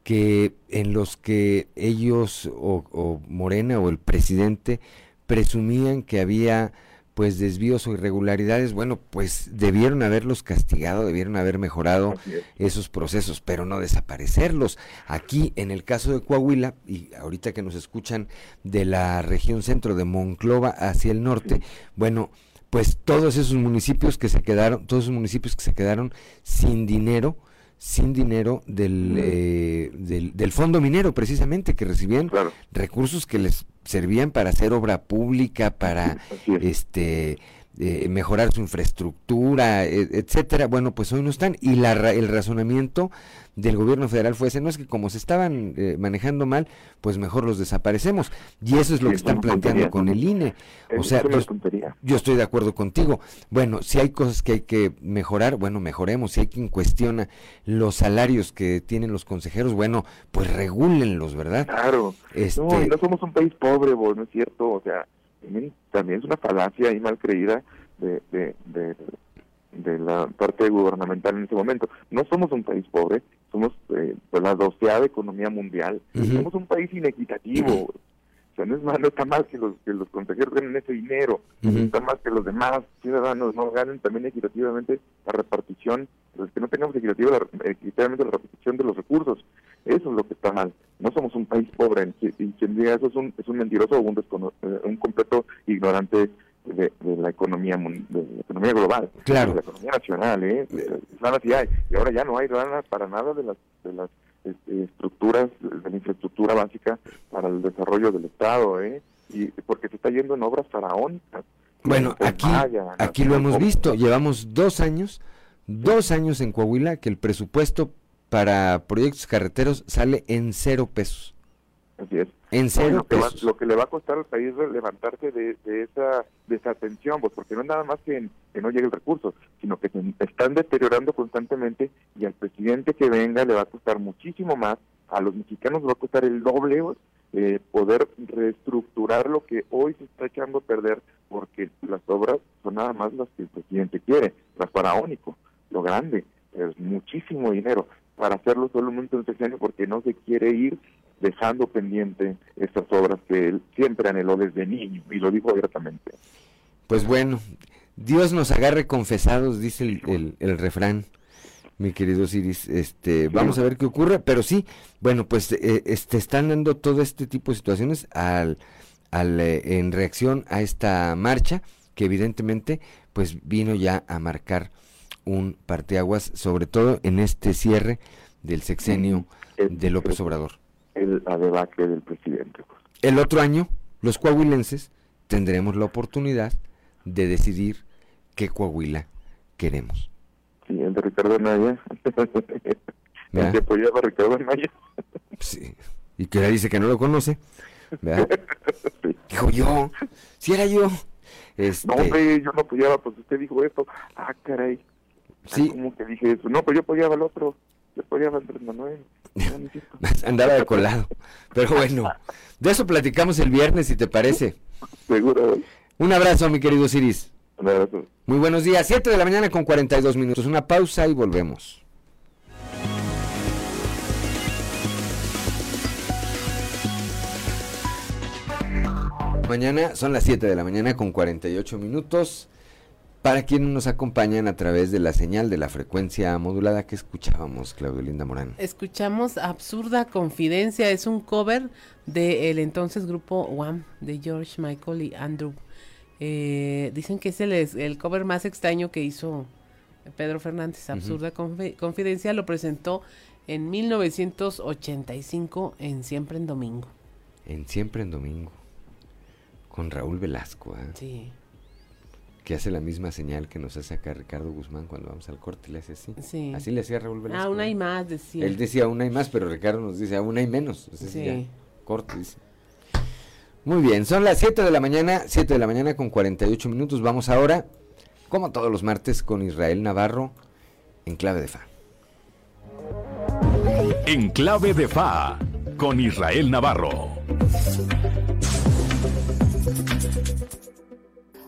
Speaker 1: que en los que ellos o Morena o el presidente presumían que había pues desvíos o irregularidades, bueno, pues debieron haberlos castigado, debieron haber mejorado esos procesos, pero no desaparecerlos. Aquí, en el caso de Coahuila, y ahorita que nos escuchan de la región centro de Monclova hacia el norte, bueno, pues todos esos municipios que se quedaron, todos esos municipios que se quedaron sin dinero, sin dinero del, eh, del, fondo minero precisamente que recibían recursos que les servían para hacer obra pública para este eh, mejorar su infraestructura e, etcétera bueno pues hoy no están y la, el razonamiento del gobierno federal fue ese, no es que como se estaban eh, manejando mal, pues mejor los desaparecemos. Y eso es lo que están planteando con el INE. O sea, yo, estoy de acuerdo contigo. Bueno, si hay cosas que hay que mejorar, bueno, mejoremos. Si hay quien cuestiona los salarios que tienen los consejeros, bueno, pues regúlenlos, ¿verdad?
Speaker 28: Claro. Este... No, no somos un país pobre, ¿no es cierto? O sea, también es una falacia ahí mal creída de, de, de de la parte gubernamental en ese momento. No somos un país pobre, somos eh, pues, la doceava economía mundial, somos un país inequitativo. O sea, no, es no está mal que los, que los consejeros ganen ese dinero, no está mal que los demás ciudadanos no ganen también equitativamente la repartición, los que no tengamos equitativa la, equitativamente la repartición de los recursos. Eso es lo que está mal. No somos un país pobre, y quien diga eso es un, es un mentiroso o un, eh, un completo ignorante de, la economía de la economía global,
Speaker 1: claro.
Speaker 28: de la economía nacional, ¿eh? y ahora ya no hay lana para nada de las de las este, estructuras, de la infraestructura básica para el desarrollo del Estado, ¿eh? y porque se está yendo en obras faraónicas.
Speaker 1: Bueno, aquí, aquí lo hemos visto, llevamos dos años, dos años en Coahuila que el presupuesto para proyectos carreteros sale en cero pesos.
Speaker 28: Así es.
Speaker 1: En
Speaker 28: lo, que lo que le va a costar al país levantarse de, esa desatención, pues porque no es nada más que, no llegue el recurso, sino que se están deteriorando constantemente y al presidente que venga le va a costar muchísimo más, a los mexicanos le va a costar el doble eh, poder reestructurar lo que hoy se está echando a perder porque las obras son nada más las que el presidente quiere, las faraónico, lo grande, es muchísimo dinero para hacerlo solamente un sexenio porque no se quiere ir dejando pendiente estas obras que él siempre anheló desde niño y lo dijo abiertamente.
Speaker 1: Pues bueno, Dios nos agarre confesados, dice el, el, refrán, mi querido Siris. Este, vamos a ver qué ocurre, pero sí, bueno, pues eh, este, están dando todo este tipo de situaciones al, al, eh, en reacción a esta marcha que evidentemente pues vino ya a marcar un parteaguas, sobre todo en este cierre del sexenio de López Obrador
Speaker 28: el, la debacle del presidente.
Speaker 1: El otro año, los coahuilenses tendremos la oportunidad de decidir qué Coahuila queremos.
Speaker 28: Sí, el de Ricardo Naya. el que apoyaba a Ricardo Naya.
Speaker 1: sí. Y que dice que no lo conoce. Dijo yo, si era yo.
Speaker 28: Este... No, hombre, yo no apoyaba, pues usted dijo esto. Ah, caray. Sí. Como que dije eso. No, pues yo apoyaba al otro. Yo apoyaba a Andrés Manuel.
Speaker 1: Andaba de colado. Pero bueno, de eso platicamos el viernes, si te parece.
Speaker 28: Seguro.
Speaker 1: Un abrazo, mi querido Ciris.
Speaker 28: Un abrazo.
Speaker 1: Muy buenos días. 7 de la mañana con 42 minutos. Una pausa y volvemos. Mañana son las 7 de la mañana con 48 minutos. Para quienes nos acompañan a través de la señal de la frecuencia modulada que escuchábamos, Claudio Linda Morán.
Speaker 2: Escuchamos Absurda Confidencia, es un cover del entonces grupo Wham de George Michael y Andrew. Eh, dicen que es el, el, cover más extraño que hizo Pedro Fernández. Absurda Confidencia lo presentó en 1985 en Siempre en Domingo.
Speaker 1: En Siempre en Domingo. Con Raúl Velasco. ¿eh?
Speaker 2: Sí
Speaker 1: que hace la misma señal que nos hace acá Ricardo Guzmán cuando vamos al corte, le hace así. Así le hacía Raúl Velasco.
Speaker 2: Ah, una y más, decía.
Speaker 1: Él decía una y más, pero Ricardo nos dice a una y menos. sí. corte, dice. Muy bien, son las 7 de la mañana, 7 de la mañana con 48 minutos. Vamos ahora, como todos los martes, con Israel Navarro en clave de fa.
Speaker 3: En clave de fa, con Israel Navarro.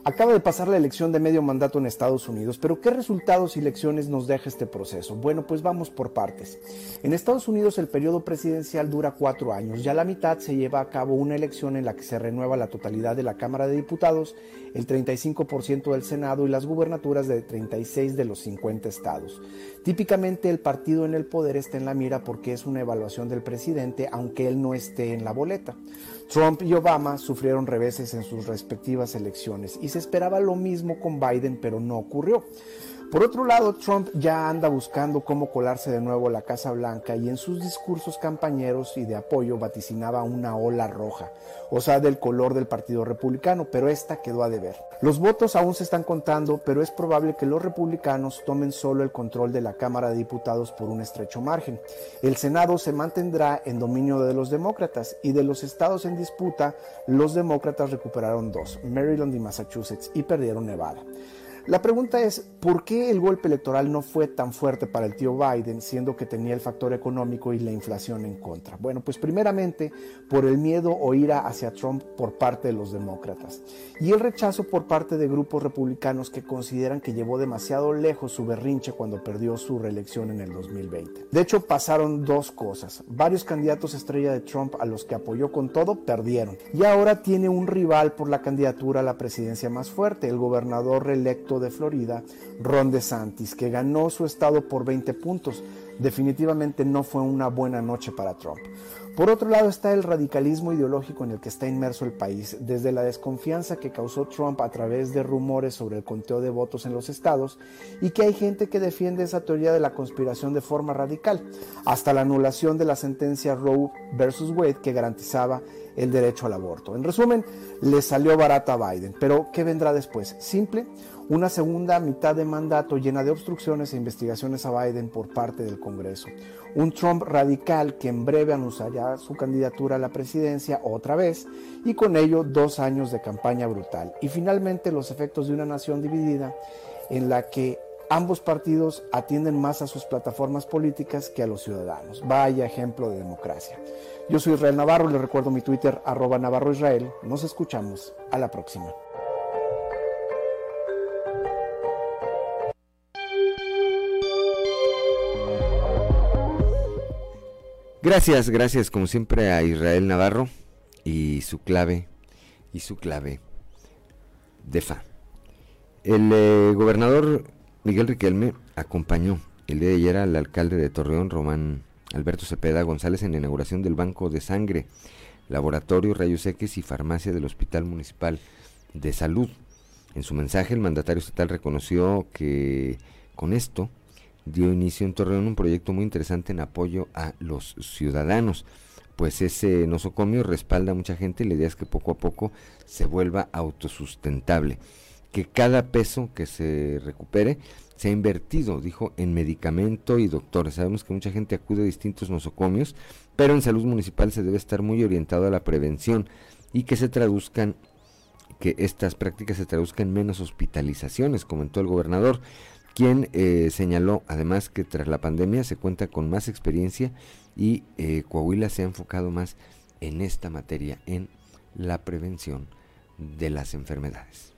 Speaker 29: Acaba de pasar la elección de medio mandato en Estados Unidos, pero ¿qué resultados y lecciones nos deja este proceso? Bueno, pues vamos por partes. En Estados Unidos el periodo presidencial dura cuatro años, ya a la mitad se lleva a cabo una elección en la que se renueva la totalidad de la Cámara de Diputados, el 35% del Senado y las gubernaturas de 36 de los 50 estados. Típicamente el partido en el poder está en la mira porque es una evaluación del presidente, aunque él no esté en la boleta. Trump y Obama sufrieron reveses en sus respectivas elecciones y se esperaba lo mismo con Biden, pero no ocurrió. Por otro lado, Trump ya anda buscando cómo colarse de nuevo a la Casa Blanca y en sus discursos campañeros y de apoyo vaticinaba una ola roja, o sea, del color del Partido Republicano, pero esta quedó a deber. Los votos aún se están contando, pero es probable que los republicanos tomen solo el control de la Cámara de Diputados por un estrecho margen. El Senado se mantendrá en dominio de los demócratas y de los estados en disputa, los demócratas recuperaron dos, Maryland y Massachusetts, y perdieron Nevada. La pregunta es, ¿por qué el golpe electoral no fue tan fuerte para el tío Biden, siendo que tenía el factor económico y la inflación en contra? Bueno, pues primeramente por el miedo o ira hacia Trump por parte de los demócratas y el rechazo por parte de grupos republicanos que consideran que llevó demasiado lejos su berrinche cuando perdió su reelección en el 2020. De hecho, pasaron dos cosas. Varios candidatos estrella de Trump a los que apoyó con todo perdieron y ahora tiene un rival por la candidatura a la presidencia más fuerte, el gobernador reelecto de Florida, Ron DeSantis, que ganó su estado por 20 puntos. Definitivamente no fue una buena noche para Trump. Por otro lado está el radicalismo ideológico en el que está inmerso el país, desde la desconfianza que causó Trump a través de rumores sobre el conteo de votos en los estados y que hay gente que defiende esa teoría de la conspiración de forma radical, hasta la anulación de la sentencia Roe versus Wade que garantizaba el derecho al aborto. En resumen, le salió barata a Biden, pero ¿qué vendrá después? Simple, una segunda mitad de mandato llena de obstrucciones e investigaciones a Biden por parte del Congreso. Un Trump radical que en breve anunciará su candidatura a la presidencia otra vez y con ello dos años de campaña brutal. Y finalmente los efectos de una nación dividida en la que ambos partidos atienden más a sus plataformas políticas que a los ciudadanos. Vaya ejemplo de democracia. Yo soy Israel Navarro, les recuerdo mi Twitter arroba Navarro Israel. Nos escuchamos. A la próxima.
Speaker 1: Gracias, gracias como siempre a Israel Navarro y su clave y su clave de fa. El eh, gobernador Miguel Riquelme acompañó el día de ayer al alcalde de Torreón, Román Alberto Cepeda González, en la inauguración del Banco de Sangre, Laboratorio Rayos X y Farmacia del Hospital Municipal de Salud. En su mensaje, el mandatario estatal reconoció que con esto dio inicio en Torreón un proyecto muy interesante en apoyo a los ciudadanos, pues ese nosocomio respalda a mucha gente y la idea es que poco a poco se vuelva autosustentable, que cada peso que se recupere se ha invertido, dijo, en medicamento y doctores. Sabemos que mucha gente acude a distintos nosocomios pero en salud municipal se debe estar muy orientado a la prevención y que se traduzcan que estas prácticas se traduzcan en menos hospitalizaciones, comentó el gobernador, quien eh, señaló además que tras la pandemia se cuenta con más experiencia y eh, Coahuila se ha enfocado más en esta materia, en la prevención de las enfermedades.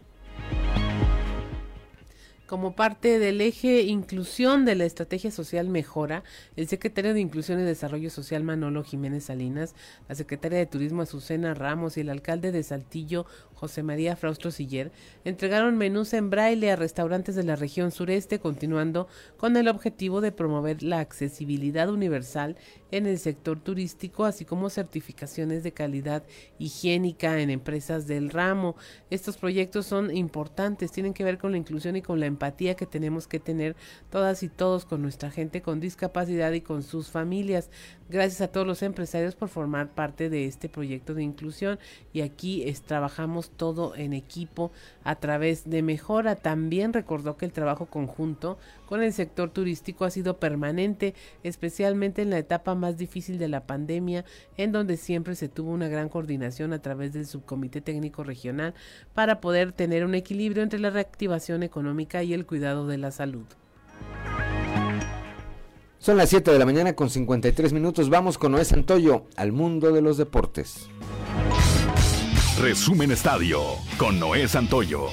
Speaker 2: Como parte del eje inclusión de la estrategia social Mejora, el secretario de Inclusión y Desarrollo Social Manolo Jiménez Salinas, la secretaria de Turismo Azucena Ramos y el alcalde de Saltillo José María Fraustro Siller entregaron menús en braille a restaurantes de la región sureste, continuando con el objetivo de promover la accesibilidad universal en el sector turístico, así como certificaciones de calidad higiénica en empresas del ramo. Estos proyectos son importantes, tienen que ver con la inclusión y con la empatía que tenemos que tener todas y todos con nuestra gente con discapacidad y con sus familias. Gracias a todos los empresarios por formar parte de este proyecto de inclusión y aquí es, trabajamos todo en equipo a través de mejora. También recordó que el trabajo conjunto con el sector turístico ha sido permanente, especialmente en la etapa más difícil de la pandemia, en donde siempre se tuvo una gran coordinación a través del subcomité técnico regional para poder tener un equilibrio entre la reactivación económica y el cuidado de la salud.
Speaker 1: Son las 7 de la mañana con 53 minutos. Vamos con Noé Santoyo al mundo de los deportes.
Speaker 3: Resumen Estadio con Noé Santoyo.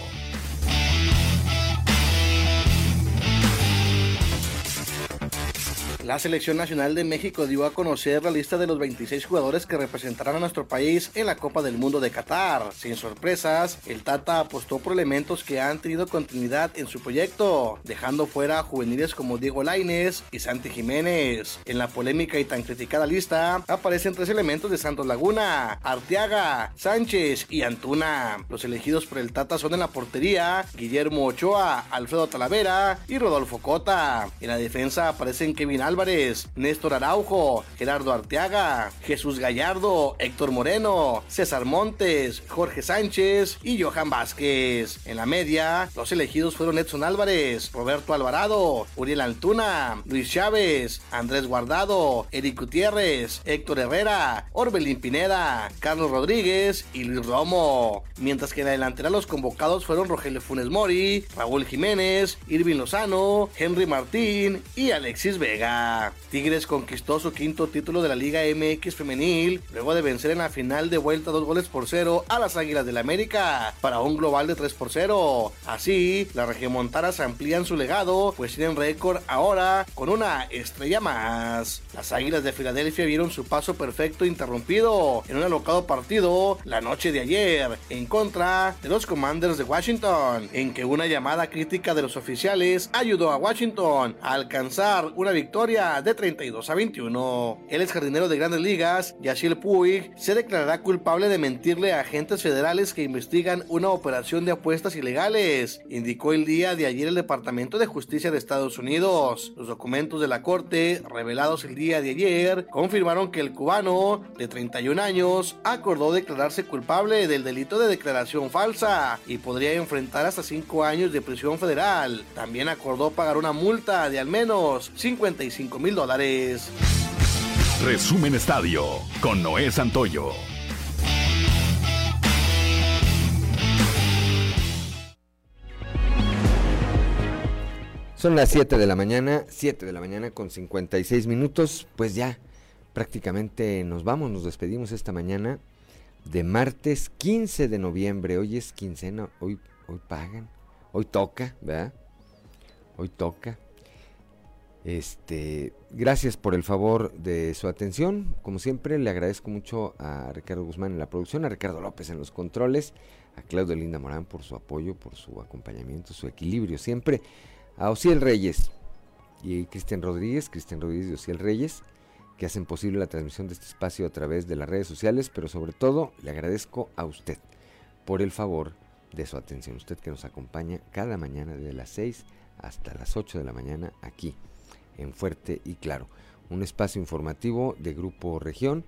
Speaker 30: La Selección Nacional de México dio a conocer la lista de los 26 jugadores que representarán a nuestro país en la Copa del Mundo de Qatar. Sin sorpresas, el Tata apostó por elementos que han tenido continuidad en su proyecto, dejando fuera juveniles como Diego Lainez y Santi Jiménez. En la polémica y tan criticada lista aparecen tres elementos de Santos Laguna, Arteaga, Sánchez y Antuna. Los elegidos por el Tata son en la portería Guillermo Ochoa, Alfredo Talavera y Rodolfo Cota. En la defensa aparecen Kevin Alba Álvarez, Néstor Araujo, Gerardo Arteaga, Jesús Gallardo, Héctor Moreno, César Montes, Jorge Sánchez y Johan Vázquez. En la media, los elegidos fueron Edson Álvarez, Roberto Alvarado, Uriel Altuna, Luis Chávez, Andrés Guardado, Eric Gutiérrez, Héctor Herrera, Orbelín Pineda, Carlos Rodríguez y Luis Romo. Mientras que en la delantera los convocados fueron Rogelio Funes Mori, Raúl Jiménez, Irving Lozano, Henry Martín y Alexis Vega. Tigres conquistó su quinto título de la Liga MX femenil luego de vencer en la final de vuelta dos goles por cero a las Águilas del la América para un global de 3 por 0. Así, las regiomontanas amplían su legado, pues tienen récord ahora con una estrella más. Las Águilas de Filadelfia vieron su paso perfecto interrumpido en un alocado partido la noche de ayer en contra de los Commanders de Washington, en que una llamada crítica de los oficiales ayudó a Washington a alcanzar una victoria de 32 a 21. El ex jardinero de grandes ligas, Yasiel Puig, se declarará culpable de mentirle a agentes federales que investigan una operación de apuestas ilegales, indicó el día de ayer el Departamento de Justicia de Estados Unidos. Los documentos de la corte, revelados el día de ayer, confirmaron que el cubano, de 31 años, acordó declararse culpable del delito de declaración falsa y podría enfrentar hasta 5 años de prisión federal. También acordó pagar una multa de al menos 55 mil dólares.
Speaker 3: Resumen Estadio con Noé Santoyo.
Speaker 1: Son las 7 de la mañana, 7 de la mañana con 56 minutos. Pues ya prácticamente nos vamos, nos despedimos esta mañana de martes 15 de noviembre. Hoy es quincena, hoy, hoy pagan, hoy toca, ¿verdad? Hoy toca. Este, gracias por el favor de su atención. Como siempre, le agradezco mucho a Ricardo Guzmán en la producción, a Ricardo López en los controles, a Claudio Linda Morán por su apoyo, por su acompañamiento, su equilibrio siempre, a Ociel Reyes y Cristian Rodríguez, Cristian Rodríguez y Ociel Reyes, que hacen posible la transmisión de este espacio a través de las redes sociales, pero sobre todo le agradezco a usted por el favor de su atención. Usted que nos acompaña cada mañana de las 6 hasta las 8 de la mañana aquí en Fuerte y Claro. Un espacio informativo de Grupo Región